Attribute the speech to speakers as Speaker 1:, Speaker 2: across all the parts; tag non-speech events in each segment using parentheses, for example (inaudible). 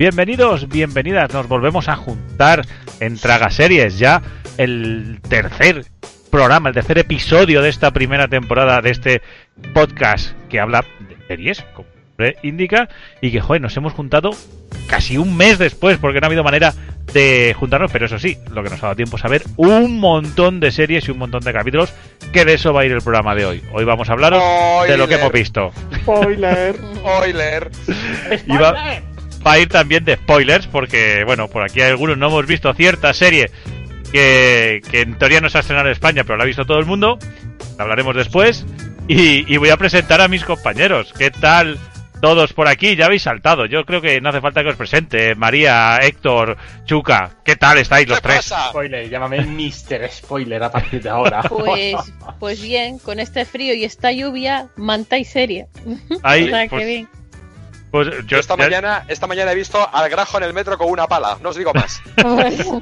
Speaker 1: Bienvenidos, bienvenidas, nos volvemos a juntar en Tragaseries, ya el tercer programa, el tercer episodio de esta primera temporada de este podcast que habla de series, como indica, y que, joder, nos hemos juntado casi un mes después, porque no ha habido manera de juntarnos, pero eso sí, lo que nos ha dado tiempo es saber un montón de series y un montón de capítulos, que de eso va a ir el programa de hoy. Hoy vamos a hablaros de lo que hemos visto. (laughs)
Speaker 2: Spoiler, spoiler.
Speaker 1: Va, a ir también de spoilers, porque, bueno, por aquí algunos no hemos visto cierta serie que, que en teoría no se ha estrenado en España, pero la ha visto todo el mundo. Hablaremos después. Y, y voy a presentar a mis compañeros. ¿Qué tal todos por aquí? Ya habéis saltado. Yo creo que no hace falta que os presente. María, Héctor, Chuca. ¿Qué tal estáis los
Speaker 2: ¿Qué
Speaker 1: tres?
Speaker 2: pasa?
Speaker 3: Spoiler, llámame Mr. Spoiler a partir de ahora. (laughs)
Speaker 4: Pues, pues bien, con este frío y esta lluvia, manta y serie.
Speaker 1: Ahí, (laughs)
Speaker 4: O sea,
Speaker 1: pues,
Speaker 4: bien.
Speaker 1: Pues
Speaker 2: Yo
Speaker 1: yo
Speaker 2: esta
Speaker 1: ya-
Speaker 2: mañana, esta mañana he visto al grajo en el metro con una pala, no os digo más. (laughs)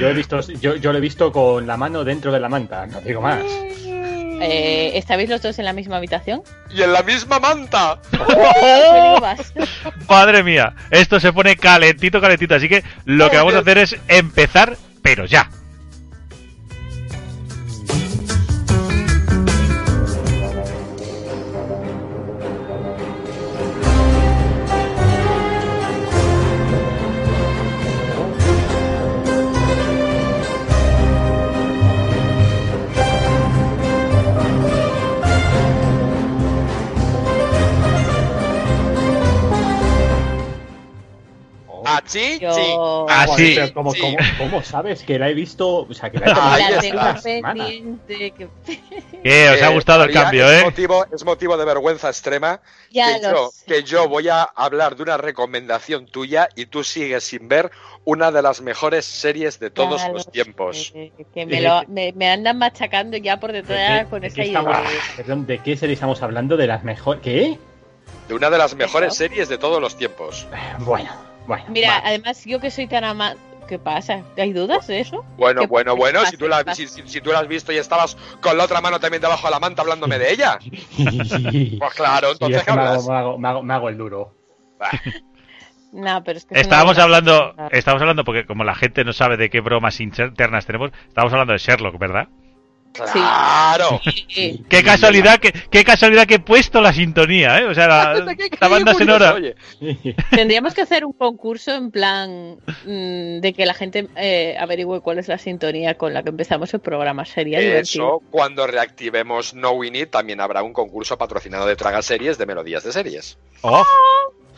Speaker 3: Yo he visto, yo, yo lo he visto con la mano dentro de la manta, no digo más.
Speaker 4: Eh, ¿Estabais los dos en la misma habitación?
Speaker 2: Y en la misma manta.
Speaker 4: Más. (laughs)
Speaker 1: Madre mía, esto se pone calentito, calentito. Así que lo que
Speaker 2: Oh,
Speaker 1: vamos a hacer es empezar, pero ya.
Speaker 2: Achí, sí.
Speaker 4: Yo
Speaker 1: Ah, sí,
Speaker 3: pero ¿cómo,
Speaker 2: sí.
Speaker 3: cómo, cómo sabes que la he visto? O sea, que la he (laughs) visto
Speaker 4: la pendiente. Que...
Speaker 1: Que os ha
Speaker 2: Eh,
Speaker 1: gustado el cambio,
Speaker 2: es
Speaker 1: ¿eh?
Speaker 2: Motivo, es motivo de vergüenza extrema
Speaker 4: Ya
Speaker 2: que, yo,
Speaker 4: sé.
Speaker 2: que yo voy a hablar de una recomendación tuya y tú sigues sin ver una de las mejores series de todos
Speaker 4: Ya
Speaker 2: los
Speaker 4: lo
Speaker 2: tiempos.
Speaker 4: sé, que me, lo- me, me andan machacando ya por
Speaker 3: ¿De
Speaker 4: detrás
Speaker 3: qué,
Speaker 4: con esa
Speaker 3: qué
Speaker 4: idea.
Speaker 3: estamos, perdón, ¿de qué serie estamos hablando? ¿De las mejores? ¿Qué?
Speaker 2: De una de las mejores
Speaker 4: Eso.
Speaker 2: series de todos los tiempos.
Speaker 3: Bueno, bueno.
Speaker 4: Mira,
Speaker 3: vale.
Speaker 4: además yo que soy tan ama... ¿Qué pasa? ¿Hay dudas de eso?
Speaker 2: Bueno,
Speaker 4: ¿Qué
Speaker 2: bueno,
Speaker 4: pasa?
Speaker 2: bueno,
Speaker 4: ¿Qué
Speaker 2: si tú, la, si, si- si tú la has visto y estabas con la otra mano también debajo de la manta hablándome de ella. (laughs) Pues claro, entonces
Speaker 3: me,
Speaker 2: hablas.
Speaker 3: hago, me, hago, me hago- me hago el duro.
Speaker 2: Bah, (laughs)
Speaker 4: No, pero es que...
Speaker 1: Estábamos hablando, estábamos hablando porque como la gente no sabe de qué bromas internas tenemos, estábamos hablando de Sherlock, ¿verdad?
Speaker 2: Claro.
Speaker 4: Sí.
Speaker 1: Qué casualidad que, qué casualidad que he puesto la sintonía, ¿eh? O sea, la, (laughs) banda sonora.
Speaker 2: oye. (laughs)
Speaker 4: Tendríamos que hacer un concurso en plan mm, de que la gente eh, averigüe cuál es la sintonía con la que empezamos el programa. Sería divertido.
Speaker 2: Eso, cuando reactivemos No Win It, también habrá un concurso patrocinado de Traga Series de melodías de series.
Speaker 1: Oh,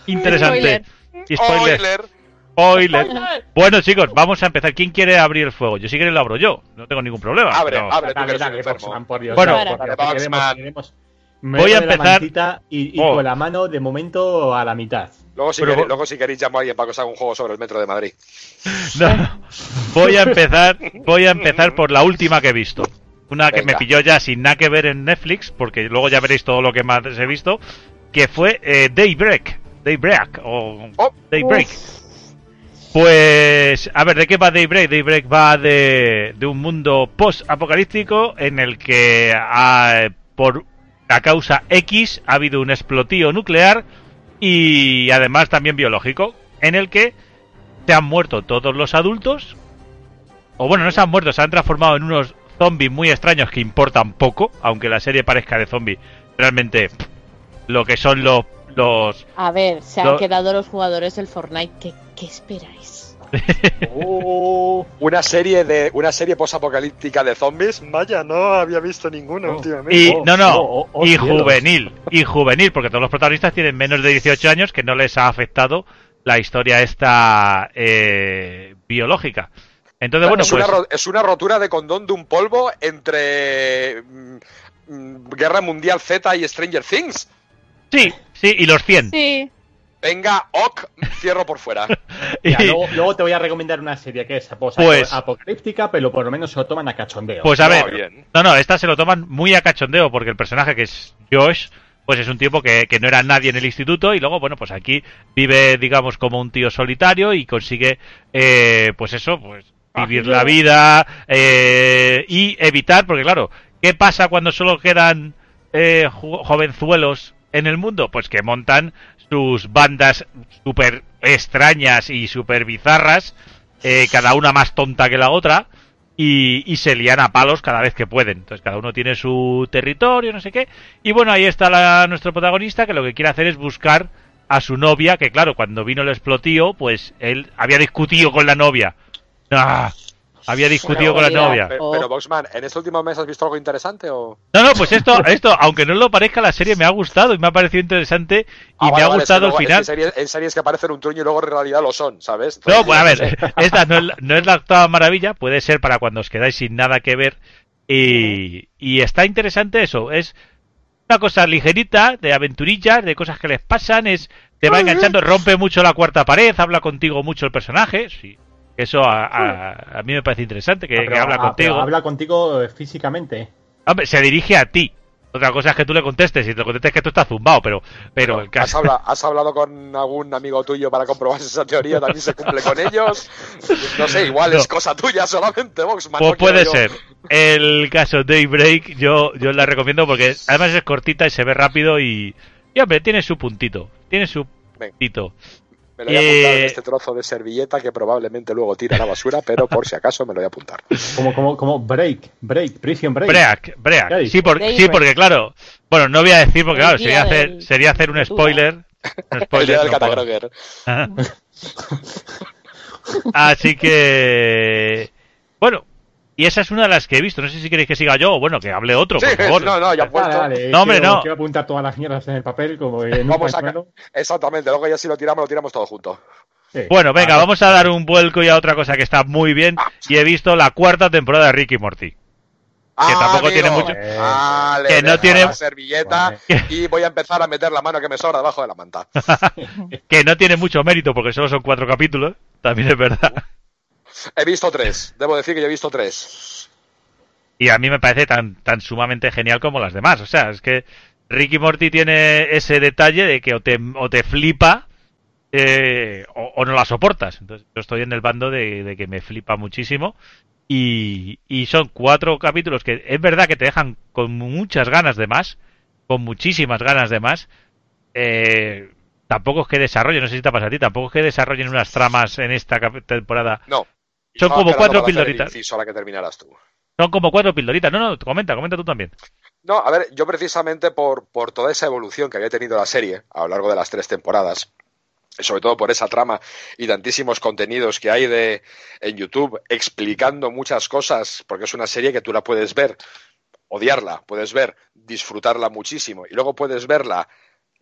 Speaker 1: interesante. Y spoiler.
Speaker 2: Spoiler.
Speaker 1: Spoiler. Bueno, chicos, vamos a empezar. ¿Quién quiere abrir el fuego? Yo si quiere lo abro yo. No tengo ningún problema.
Speaker 2: Abre,
Speaker 1: pero-
Speaker 2: abre tú
Speaker 3: Dale, dale. Boxman, por Dios.
Speaker 1: Bueno,
Speaker 3: dale, queremos- queremos-
Speaker 1: Voy a empezar-
Speaker 3: y, y
Speaker 1: Oh.
Speaker 3: con la mano de momento a la mitad.
Speaker 2: Luego si,
Speaker 1: Pero
Speaker 2: queréis,
Speaker 1: vos-
Speaker 2: luego, si queréis, llamo a alguien para que os haga un juego sobre el metro de Madrid. (laughs)
Speaker 1: No. Voy a empezar, voy a empezar por la última que he visto. Una que me pilló ya sin nada que ver en Netflix, porque luego ya veréis todo lo que más he visto, que fue eh, Daybreak. Daybreak o
Speaker 2: Oh.
Speaker 1: Daybreak. Pues, a ver, ¿de qué va Daybreak? Daybreak va de, de un mundo post-apocalíptico en el que por la causa X ha habido un explotío nuclear y además también biológico, en el que se han muerto todos los adultos, o bueno, no se han muerto, se han transformado en unos zombies muy extraños que importan poco, aunque la serie parezca de zombies, realmente lo que son los... los
Speaker 4: A ver, se han quedado los jugadores del Fortnite. ¿Qué, qué esperáis?
Speaker 3: Oh,
Speaker 2: Una serie de una serie posapocalíptica de zombies. Vaya, no había visto ninguna
Speaker 3: Oh.
Speaker 2: últimamente.
Speaker 1: Y,
Speaker 3: Oh,
Speaker 1: no, no,
Speaker 3: oh, oh,
Speaker 1: y
Speaker 3: cielos.
Speaker 1: juvenil, y juvenil, porque todos los protagonistas tienen menos de 18 años que no les ha afectado la historia esta eh, biológica. Entonces, bueno,
Speaker 2: es,
Speaker 1: pues...
Speaker 2: una, ro- es una rotura de condón de un polvo entre mm, mm, Guerra Mundial Z y Stranger Things.
Speaker 1: Sí, sí, y los 100.
Speaker 4: Sí.
Speaker 2: Venga, ok, cierro por fuera. (laughs)
Speaker 1: Y-
Speaker 3: luego, luego te voy a recomendar una serie que es post-
Speaker 1: Pues-
Speaker 3: apocalíptica, pero por lo menos se lo toman a cachondeo.
Speaker 1: Pues a
Speaker 2: Muy
Speaker 1: ver,
Speaker 2: bien.
Speaker 1: no, no, esta se lo toman muy a cachondeo porque el personaje que es Josh, pues es un tipo que, que no era nadie en el instituto y luego, bueno, pues aquí vive, digamos, como un tío solitario y consigue, eh, pues eso, pues vivir la vida eh, y evitar, porque claro, ¿qué pasa cuando solo quedan eh, jo- jovenzuelos en el mundo? Pues que montan sus bandas súper extrañas y súper bizarras, eh, cada una más tonta que la otra, y, y se lían a palos cada vez que pueden. Entonces cada uno tiene su territorio, no sé qué. Y bueno, ahí está la- nuestro protagonista que lo que quiere hacer es buscar a su novia, que claro, cuando vino el explotío, pues él había discutido con la novia. Ah, había discutido con la novia.
Speaker 2: Pero, pero, Boxman, ¿en este último mes has visto algo interesante o...?
Speaker 1: No, no, pues esto, esto, aunque no lo parezca, la serie me ha gustado y me ha parecido interesante y
Speaker 2: Ah,
Speaker 1: me
Speaker 2: vale,
Speaker 1: ha
Speaker 2: vale, es que
Speaker 1: gustado
Speaker 2: en
Speaker 1: final.
Speaker 2: series, en series que aparecen un truño y luego en realidad lo son, ¿sabes?
Speaker 1: No, pues a ver, (laughs) esta no es, la- no es la octava maravilla, puede ser para cuando os quedáis sin nada que ver. Y, y está interesante eso, es una cosa ligerita, de aventurillas, de cosas que les pasan, es te va enganchando, rompe mucho la cuarta pared, habla contigo mucho el personaje, sí. Eso a, a- a mí me parece interesante, que,
Speaker 3: Ah,
Speaker 1: que habla
Speaker 3: ah,
Speaker 1: contigo.
Speaker 3: habla contigo eh, físicamente.
Speaker 1: Hombre, se dirige a ti. Otra cosa es que tú le contestes, y te lo contestes que tú estás zumbado, pero, pero el
Speaker 2: ¿Has,
Speaker 1: caso...
Speaker 2: habla- has hablado con algún amigo tuyo para comprobar si esa teoría también se cumple con ellos? No sé, igual
Speaker 1: No.
Speaker 2: es cosa tuya solamente, Boxman.
Speaker 1: Pues
Speaker 2: no
Speaker 1: puede
Speaker 2: yo-
Speaker 1: ser. El caso Daybreak yo, yo la recomiendo porque además es cortita y se ve rápido y, y hombre, tiene su puntito. Tiene su puntito.
Speaker 2: Me lo voy a apuntar en
Speaker 1: Eh,
Speaker 2: este trozo de servilleta que probablemente luego tira a la basura, pero por si acaso me lo voy a apuntar. (laughs)
Speaker 3: Como, como, como break, break, prison break.
Speaker 1: Break, Break.
Speaker 3: ¿Qué
Speaker 1: Sí, por- sí, porque claro. Bueno, no voy a decir porque claro, sería hacer, sería hacer un spoiler. Un (laughs)
Speaker 2: El
Speaker 1: spoiler,
Speaker 2: día del
Speaker 1: no. (laughs) Así que. Bueno, y esa es una de las que he visto. No sé si queréis que siga yo o bueno, que hable otro,
Speaker 2: Sí,
Speaker 1: por favor.
Speaker 2: no, no, ya
Speaker 3: Dale,
Speaker 2: puesto.
Speaker 3: dale,
Speaker 1: No, hombre,
Speaker 3: quiero,
Speaker 1: no.
Speaker 3: Quiero apuntar todas las mierdas en el papel como en un
Speaker 2: Vamos a. Exactamente, luego ya si lo tiramos, lo tiramos todo junto.
Speaker 3: Sí.
Speaker 1: Bueno, venga,
Speaker 3: Ah,
Speaker 1: vamos a dar un vuelco y a otra cosa que está muy bien. Y he visto la cuarta temporada de Ricky Morty. tampoco tiene mucho-
Speaker 2: Vale,
Speaker 1: que no tiene-
Speaker 2: la servilleta y voy a empezar a meter la mano que me sobra debajo de la manta. (laughs)
Speaker 1: Que no tiene mucho mérito porque solo son cuatro capítulos. También es verdad.
Speaker 2: He visto tres, debo decir que yo he visto tres.
Speaker 1: Y a mí me parece tan, tan sumamente genial como las demás. O sea, es que Ricky Morty tiene ese detalle de que o te, o te flipa eh, o, o no la soportas. Entonces yo estoy en el bando de, de que me flipa muchísimo. Y, y son cuatro capítulos que es verdad que te dejan con muchas ganas de más. Con muchísimas ganas de más. Eh, tampoco es que desarrollen, no sé si te pasa a ti, tampoco es que desarrollen unas tramas en esta temporada.
Speaker 2: No.
Speaker 1: Son como cuatro pildoritas.
Speaker 2: la que terminaras tú.
Speaker 1: Son como cuatro pildoritas. No, no, comenta, comenta tú también.
Speaker 2: No, a ver, yo precisamente por, por toda esa evolución que había tenido la serie a lo largo de las tres temporadas, sobre todo por esa trama y tantísimos contenidos que hay de en YouTube explicando muchas cosas, porque es una serie que tú la puedes ver, odiarla, puedes ver, disfrutarla muchísimo, y luego puedes verla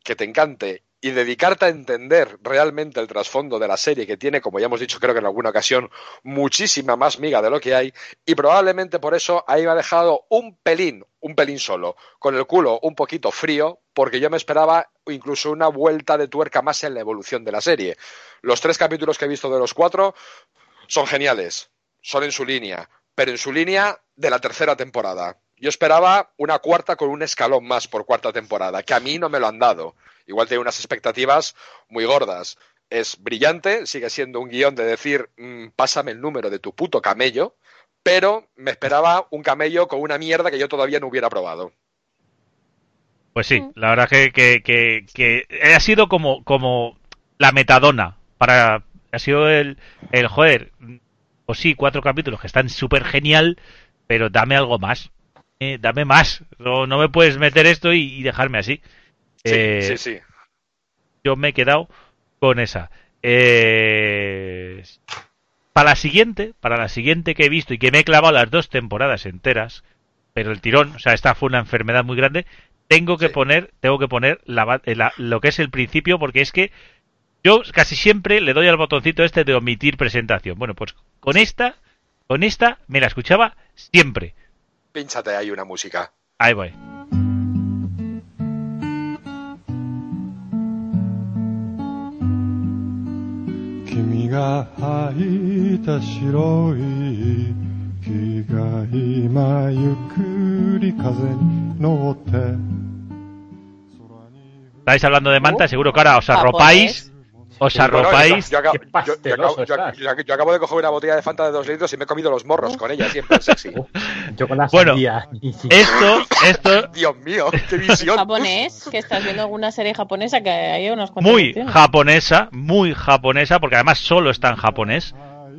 Speaker 2: que te encante y dedicarte a entender realmente el trasfondo de la serie que tiene, como ya hemos dicho creo que en alguna ocasión, muchísima más miga de lo que hay y probablemente por eso ahí me ha dejado un pelín, un pelín solo, con el culo un poquito frío, porque yo me esperaba incluso una vuelta de tuerca más en la evolución de la serie. Los tres capítulos que he visto de los cuatro son geniales, son en su línea, pero en su línea de la tercera temporada. Yo esperaba una cuarta con un escalón más por cuarta temporada, que a mí no me lo han dado. Igual tengo unas expectativas muy gordas. Es brillante, sigue siendo un guion de decir, mm, pásame el número de tu puto camello, pero me esperaba un camello con una mierda que yo todavía no hubiera probado.
Speaker 1: Pues sí,
Speaker 4: Mm.
Speaker 1: la verdad que, que, que, que ha sido como, como la metadona para ha sido el, el joder, pues sí, cuatro capítulos que están súper genial, pero dame algo más, eh, dame más, no, no me puedes meter esto y, y dejarme así.
Speaker 2: Sí,
Speaker 1: Eh,
Speaker 2: sí, sí.
Speaker 1: Yo me he quedado con esa. Eh, para la siguiente, para la siguiente que he visto y que me he clavado las dos temporadas enteras, pero el tirón, o sea, esta fue una enfermedad muy grande, tengo que
Speaker 2: Sí.
Speaker 1: poner, tengo que poner la la- lo que es el principio, porque es que yo casi siempre le doy al botoncito este de omitir presentación. Bueno, pues con esta, con esta me la escuchaba siempre.
Speaker 2: Pínchate ahí una música.
Speaker 1: Ahí voy.
Speaker 5: 君が履いた白い木が今ゆっくり風に乗って
Speaker 1: Estáis hablando de manta, seguro que ahora os arropáis, os
Speaker 3: Bueno,
Speaker 1: arropáis.
Speaker 2: yo, acabo, yo- yo yo- de coger una botella de Fanta de dos litros y me he comido los morros con ella, siempre sexy. (laughs)
Speaker 3: Yo con la
Speaker 1: Bueno, Esto, (laughs) esto,
Speaker 2: Dios mío, qué visión.
Speaker 4: japonés, que estás viendo alguna serie japonesa que hay unos cuantos.
Speaker 1: muy japonesa, muy japonesa, porque además solo está en japonés.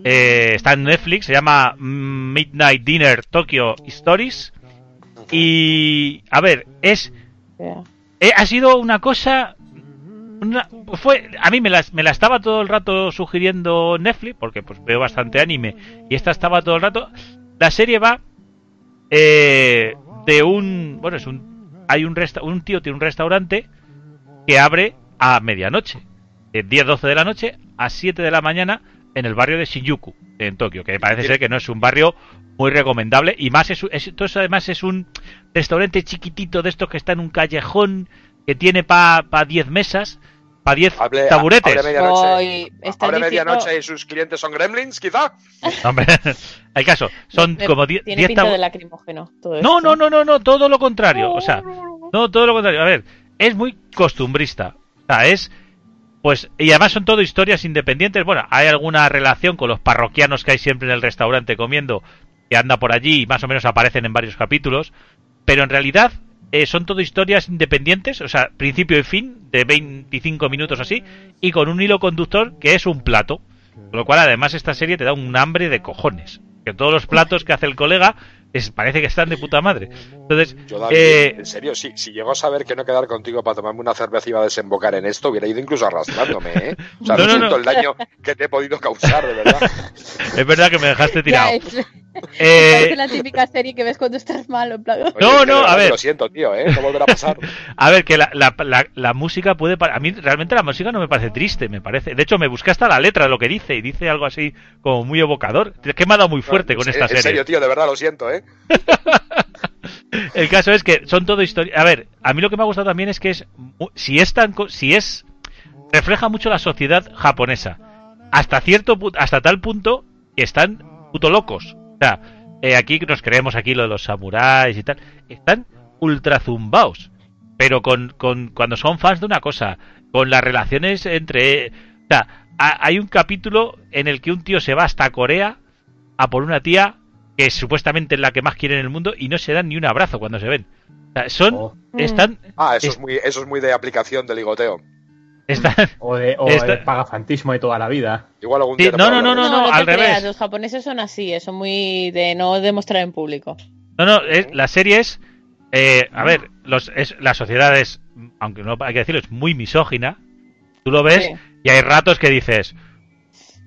Speaker 1: Eh, está en Netflix, se llama Midnight Dinner Tokyo Stories. Y, a ver, es eh, ha sido una cosa una- fue a mí me la, me la estaba todo el rato sugiriendo Netflix porque pues veo bastante anime y esta estaba todo el rato. La serie va eh, de un bueno es un hay un resta- un tío tiene un restaurante que abre a medianoche de 10 12 de la noche a 7 de la mañana en el barrio de Shinjuku en Tokio que parece ser que no es un barrio muy recomendable y más es, es- además es un restaurante chiquitito de estos que está en un callejón que tiene para pa 10 mesas, para 10
Speaker 2: Hable-
Speaker 1: taburetes.
Speaker 2: hable medianoche.
Speaker 4: Hoy está
Speaker 2: Abre medianoche y sus clientes son gremlins, quizá.
Speaker 1: Hombre, (laughs) hay caso, son
Speaker 4: Me-
Speaker 1: como 10
Speaker 4: Tiene
Speaker 1: 10
Speaker 4: pinta de lacrimógeno.
Speaker 1: No, no, no, no, no, todo lo contrario, o sea, no, todo lo contrario. A ver, es muy costumbrista. O sea, es pues y además son todo historias independientes. Bueno, hay alguna relación con los parroquianos que hay siempre en el restaurante comiendo que anda por allí y más o menos aparecen en varios capítulos, pero en realidad eh, son todo historias independientes, o sea, principio y fin, de 25 minutos así, y con un hilo conductor que es un plato. Con lo cual, además, esta serie te da un hambre de cojones. Que todos los platos que hace el colega es, parece que están de puta madre. Entonces,
Speaker 2: Yo, David,
Speaker 1: eh,
Speaker 2: en serio, si, si llego a saber que no quedar contigo para tomarme una cerveza y iba a desembocar en esto, hubiera ido incluso arrastrándome, ¿eh? O sea, (laughs)
Speaker 1: No,
Speaker 2: no,
Speaker 1: no,
Speaker 2: siento
Speaker 1: no.
Speaker 2: el daño que te he podido causar, de verdad. (laughs)
Speaker 1: es verdad que me dejaste
Speaker 4: Ya,
Speaker 1: tirado.
Speaker 4: Es,
Speaker 1: Eh,
Speaker 4: parece la típica serie que ves cuando estás mal. En plan,
Speaker 2: Oye,
Speaker 1: No, no, a ver.
Speaker 2: Lo siento, tío, ¿eh? No volverá a pasar. (laughs)
Speaker 1: A ver, que la, la, la, la música puede... A mí realmente la música no me parece triste, me parece... De hecho, me busqué hasta la letra de lo que dice y dice algo así como muy evocador. Es que me ha dado muy fuerte con
Speaker 2: En-
Speaker 1: esta
Speaker 2: En
Speaker 1: serie.
Speaker 2: serio, tío, de verdad lo siento, ¿eh? (laughs)
Speaker 1: El caso es que son todo historia. A ver, a mí lo que me ha gustado también es que es mu- si es tan co- si es refleja mucho la sociedad japonesa hasta cierto pu- hasta tal punto que están puto locos. O sea, eh, aquí nos creemos aquí lo de los samuráis y tal, están ultra zumbaos, pero con, con cuando son fans de una cosa, con las relaciones entre, o sea, ha- hay un capítulo en el que un tío se va hasta Corea a por una tía que es supuestamente la que más quiere en el mundo y no se dan ni un abrazo cuando se ven. O sea, son,
Speaker 3: O,
Speaker 1: están,
Speaker 2: Ah, eso
Speaker 1: Es-
Speaker 2: es, muy, eso es muy de aplicación de ligoteo.
Speaker 1: Están,
Speaker 3: o de, o de pagafantismo de toda la vida.
Speaker 2: Igual algún día
Speaker 1: no, no, no, no,
Speaker 2: eso.
Speaker 1: al
Speaker 4: creas,
Speaker 1: revés.
Speaker 4: Los japoneses son así, eh, son muy de no demostrar en público.
Speaker 1: No, no, es- la serie es. eh, a ver, los, es, la sociedad es, aunque no hay que decirlo, es muy misógina. Tú lo ves
Speaker 4: Sí.
Speaker 1: y hay ratos que dices,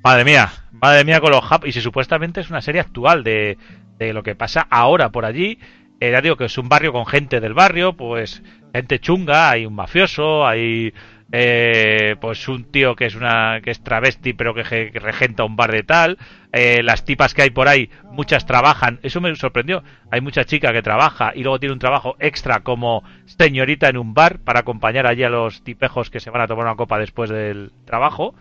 Speaker 1: madre mía, madre mía con los jap. Y si supuestamente es una serie actual de, de lo que pasa ahora por allí, eh, ya digo que es un barrio con gente del barrio, pues gente chunga, hay un mafioso, hay eh, pues un tío que es una que es travesti pero que, regenta un bar de tal. Eh, las tipas que hay por ahí muchas trabajan. Eso me sorprendió. Hay mucha chica que trabaja y luego tiene un trabajo extra como señorita en un bar para acompañar allí a los tipejos que se van a tomar una copa después del trabajo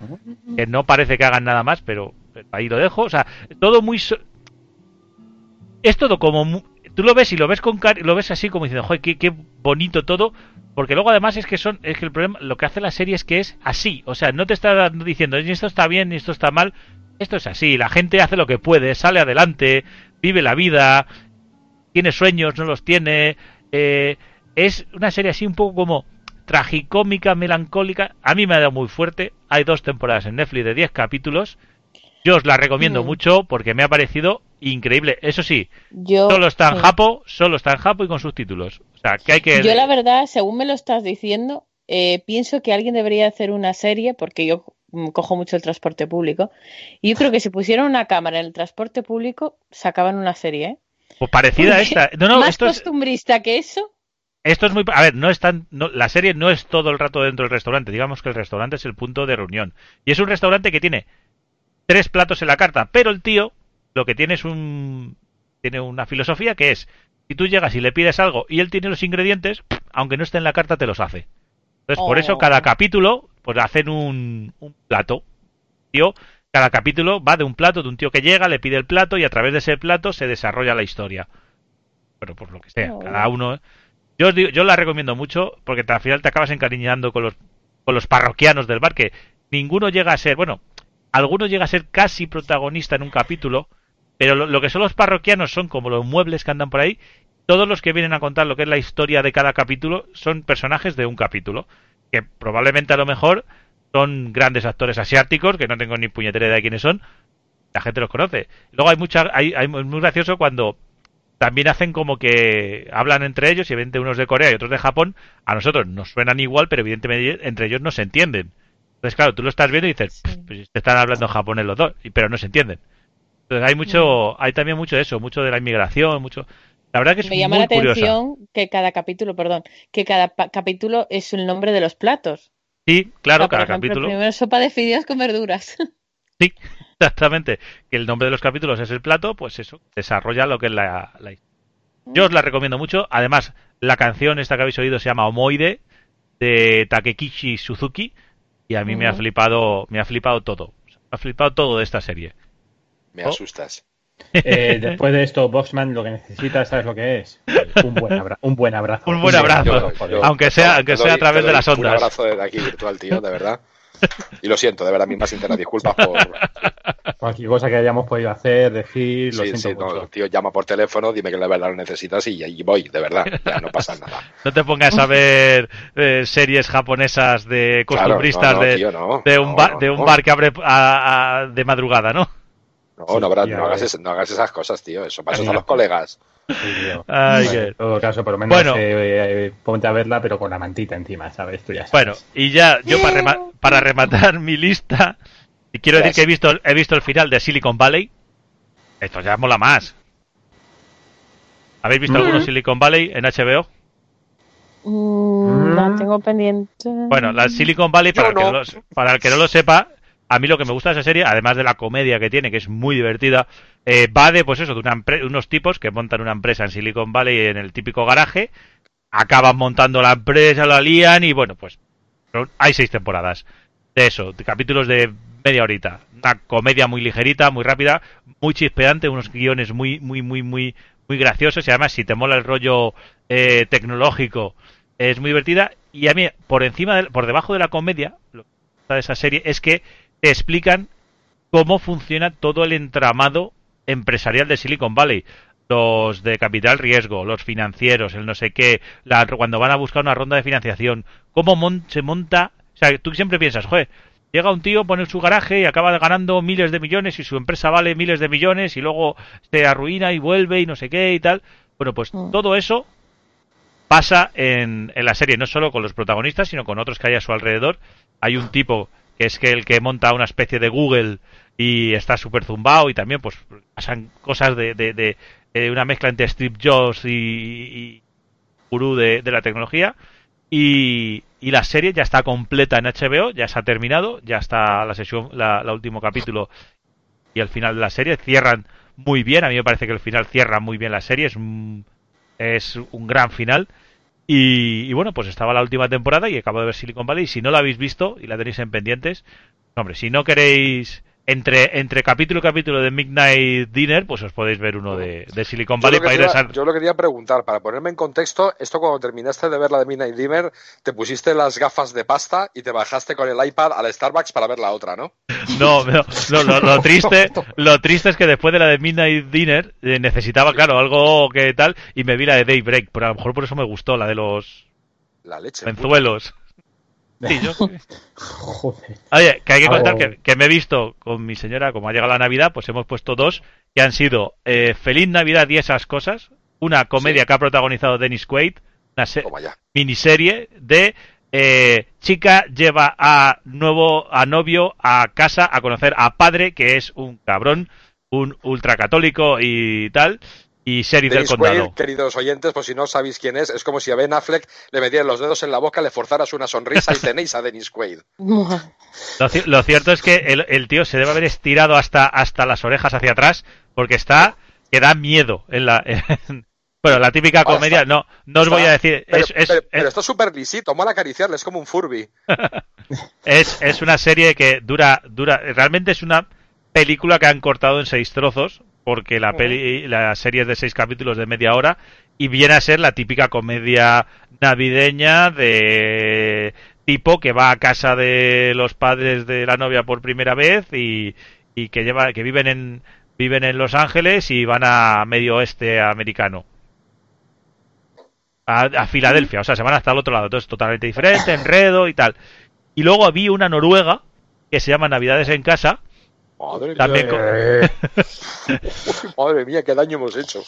Speaker 1: que no parece que hagan nada más pero ahí lo dejo. O sea todo muy so- es todo como tú lo ves y lo ves con car lo ves así como diciendo joder qué, qué bonito todo porque luego además es que son es que el problema lo que hace la serie es que es así. O sea no te está dando- diciendo ni esto está bien ni esto está mal esto es así la gente hace lo que puede sale adelante vive la vida tiene sueños no los tiene eh, es una serie así un poco como tragicómica melancólica. A mí me ha dado muy fuerte. Hay dos temporadas en Netflix de 10 capítulos. Yo os la recomiendo
Speaker 4: Mm.
Speaker 1: mucho porque me ha parecido increíble eso sí
Speaker 4: Yo,
Speaker 1: solo está en
Speaker 4: sí.
Speaker 1: japo, solo está en japo y con subtítulos. O sea, que hay que...
Speaker 4: Yo la verdad, según me lo estás diciendo, eh, pienso que alguien debería hacer una serie, porque yo mm, cojo mucho el transporte público, y yo creo que si pusieran una cámara en el transporte público, sacaban una serie, ¿eh?
Speaker 1: pues parecida a esta. No, no,
Speaker 4: Más
Speaker 1: esto es,
Speaker 4: costumbrista que eso.
Speaker 1: esto es muy... A ver, no es tan... no- la serie no es todo el rato dentro del restaurante. Digamos que el restaurante es el punto de reunión. Y es un restaurante que tiene tres platos en la carta, pero el tío lo que tiene es un... Tiene una filosofía que es, si tú llegas y le pides algo y él tiene los ingredientes, aunque no esté en la carta, te los hace. Entonces, por eso
Speaker 4: Oh.
Speaker 1: cada capítulo, pues hacen un, un plato. Tío, cada capítulo va de un plato, de un tío que llega, le pide el plato y a través de ese plato se desarrolla la historia. Pero por lo que sea,
Speaker 4: Oh.
Speaker 1: cada uno. Yo, os digo- yo la recomiendo mucho porque al final te acabas encariñando con los, con los parroquianos del bar que ninguno llega a ser, bueno, alguno llega a ser casi protagonista en un capítulo, pero lo, lo que son los parroquianos son como los muebles que andan por ahí. Todos los que vienen a contar lo que es la historia de cada capítulo son personajes de un capítulo, que probablemente a lo mejor son grandes actores asiáticos, que no tengo ni puñetera idea de quiénes son, la gente los conoce. Luego hay mucha, hay, hay es muy gracioso cuando también hacen como que hablan entre ellos y evidentemente unos de Corea y otros de Japón, a nosotros nos suenan igual, pero evidentemente entre ellos no se entienden. Entonces, claro, tú lo estás viendo y dices,
Speaker 4: Sí.
Speaker 1: pues te están hablando en japonés los dos, pero no se entienden. Entonces hay mucho, hay también mucho de eso, mucho de la inmigración, mucho. La verdad que es
Speaker 4: Me llama
Speaker 1: muy
Speaker 4: la
Speaker 1: curiosa.
Speaker 4: atención que cada capítulo, perdón, que cada capítulo es el nombre de los platos.
Speaker 1: Sí, claro,
Speaker 4: O sea, por
Speaker 1: cada
Speaker 4: ejemplo,
Speaker 1: capítulo.
Speaker 4: Primero sopa de fideos con verduras. (laughs)
Speaker 1: Sí, exactamente. Que el nombre de los capítulos es el plato, pues eso, desarrolla lo que es la, la. Yo os la recomiendo mucho. Además, la canción esta que habéis oído se llama Omoide de Takekishi Suzuki y a mí me ha flipado, me ha flipado todo. Me ha flipado todo de esta serie.
Speaker 2: Me
Speaker 1: Oh.
Speaker 2: asustas.
Speaker 3: Eh, después de esto, Boxman lo que necesita, ¿sabes lo que es? Un buen, abra- un buen abrazo.
Speaker 1: Un buen abrazo. Aunque sea- aunque sea a través de las
Speaker 2: Un
Speaker 1: ondas.
Speaker 2: abrazo de aquí virtual, tío, de verdad. Y lo siento, de verdad, mis más sinceras disculpas por.
Speaker 3: Cualquier cosa que hayamos podido hacer, decir, lo
Speaker 2: Sí,
Speaker 3: siento
Speaker 2: sí, no, tío, llama por teléfono, dime que de verdad lo necesitas y ahí voy, de verdad. Ya no pasa (laughs) nada.
Speaker 1: No te pongas a ver eh, series japonesas de
Speaker 2: Claro,
Speaker 1: costumbristas
Speaker 2: no, no,
Speaker 1: de,
Speaker 2: tío, no.
Speaker 1: de un bar, de un que abre a- a- de madrugada, ¿no?
Speaker 2: No, no, habrá- no hagas,
Speaker 3: ves.
Speaker 2: es- no hagas esas cosas, tío. Eso para eso
Speaker 3: Ay,
Speaker 2: están
Speaker 3: no.
Speaker 2: los colegas.
Speaker 3: Sí.
Speaker 1: Ay,
Speaker 3: Bueno,
Speaker 1: que-
Speaker 3: En todo caso, por lo menos
Speaker 1: Bueno.
Speaker 3: eh, eh, ponte a verla, pero con la mantita encima, ¿sabes? Tú ya sabes.
Speaker 1: Bueno, y ya, yo para, rema- para rematar (laughs) mi lista, y quiero decir que he visto, he visto el final de Silicon Valley. Esto ya mola más. ¿Habéis visto
Speaker 3: Mm.
Speaker 1: alguno Silicon Valley en HBO?
Speaker 4: Mm, La
Speaker 3: Mm.
Speaker 4: tengo pendiente.
Speaker 1: Bueno, la Silicon Valley,
Speaker 2: Yo
Speaker 1: para, el que
Speaker 2: no.
Speaker 1: no lo, para el que no lo sepa, a mí lo que me gusta de esa serie, además de la comedia que tiene, que es muy divertida, eh, va de, pues eso, de una unos tipos que montan una empresa en Silicon Valley en el típico garaje, acaban montando la empresa, la lían y bueno, pues hay seis temporadas de eso, de capítulos de media horita, una comedia muy ligerita, muy rápida, muy chispeante, unos guiones muy, muy, muy, muy, muy graciosos y además si te mola el rollo eh, tecnológico es muy divertida y a mí por encima, de- por debajo de la comedia, lo que me gusta de esa serie es que te explican cómo funciona todo el entramado empresarial de Silicon Valley. Los de capital riesgo, los financieros, el no sé qué, la, cuando van a buscar una ronda de financiación, cómo mon- se monta. O sea, tú siempre piensas, joder, llega un tío, pone su garaje y acaba ganando miles de millones y su empresa vale miles de millones y luego se arruina y vuelve y no sé qué y tal. Bueno, pues
Speaker 4: Mm.
Speaker 1: todo eso pasa en, en la serie, no solo con los protagonistas, sino con otros que hay a su alrededor. Hay un tipo que es que el que monta una especie de Google y está súper zumbado y también pues pasan cosas de, de, de- de una mezcla entre Steve Jobs y, y gurú de, de la tecnología. Y, y la serie ya está completa en HBO, ya se ha terminado, ya está la sesión, la, último capítulo y el final de la serie. Cierran muy bien, a mí me parece que el final cierra muy bien la serie, es es un gran final. Y, y bueno, pues estaba la última temporada y acabo de ver Silicon Valley. Si no la habéis visto y la tenéis en pendientes, hombre, si no queréis entre, entre capítulo y capítulo de Midnight Dinner, pues os podéis ver uno de, de Silicon Valley para ir a esa-
Speaker 2: yo lo que quería preguntar, para ponerme en contexto, esto cuando terminaste de ver la de Midnight Dimmer, te pusiste las gafas de pasta y te bajaste con el iPad al Starbucks para ver la otra, ¿no? (laughs)
Speaker 1: No, no, no, lo, lo (laughs) triste, lo triste es que después de la de Midnight Dinner eh, necesitaba, claro, algo que tal, y me vi la de Daybreak, pero a lo mejor por eso me gustó, la de los
Speaker 2: La leche.
Speaker 1: venzuelos. Sí, yo- (laughs)
Speaker 3: Joder.
Speaker 1: Oye, que hay que contar que, que me he visto con mi señora, como ha llegado la Navidad, pues hemos puesto dos que han sido eh, Feliz Navidad y esas cosas, una comedia
Speaker 2: Sí.
Speaker 1: que ha protagonizado Dennis Quaid, una miniserie de eh, chica lleva a nuevo a novio a casa a conocer a padre que es un cabrón, un ultracatólico y tal, y sheriff del
Speaker 2: Dennis
Speaker 1: condado.
Speaker 2: Quaid, queridos oyentes, pues si no sabéis quién es, es como si a Ben Affleck le metieran los dedos en la boca, le forzaras una sonrisa y tenéis a Dennis Quaid. (laughs)
Speaker 1: Lo, lo cierto es que el, el tío se debe haber estirado hasta, hasta las orejas hacia atrás porque está que da miedo en la (laughs) en- bueno la típica comedia
Speaker 2: está-
Speaker 1: no no os voy a decir
Speaker 2: Pero,
Speaker 1: es, es,
Speaker 2: pero-
Speaker 1: es-
Speaker 2: pero está súper lisito, mola acariciarle, es como un Furby. (laughs)
Speaker 1: es, es una serie que dura dura realmente es una película que han cortado en seis trozos porque la peli la serie es de seis capítulos de media hora y viene a ser la típica comedia navideña de tipo que va a casa de los padres de la novia por primera vez y, y que lleva que viven en viven en Los Ángeles y van a medio oeste americano. A, a Filadelfia o sea se van hasta el otro lado. Entonces totalmente diferente enredo y tal. Y luego vi una noruega que se llama Navidades en casa
Speaker 2: Madre mía,
Speaker 1: también
Speaker 3: Eh, (laughs)
Speaker 2: madre mía, qué daño hemos hecho.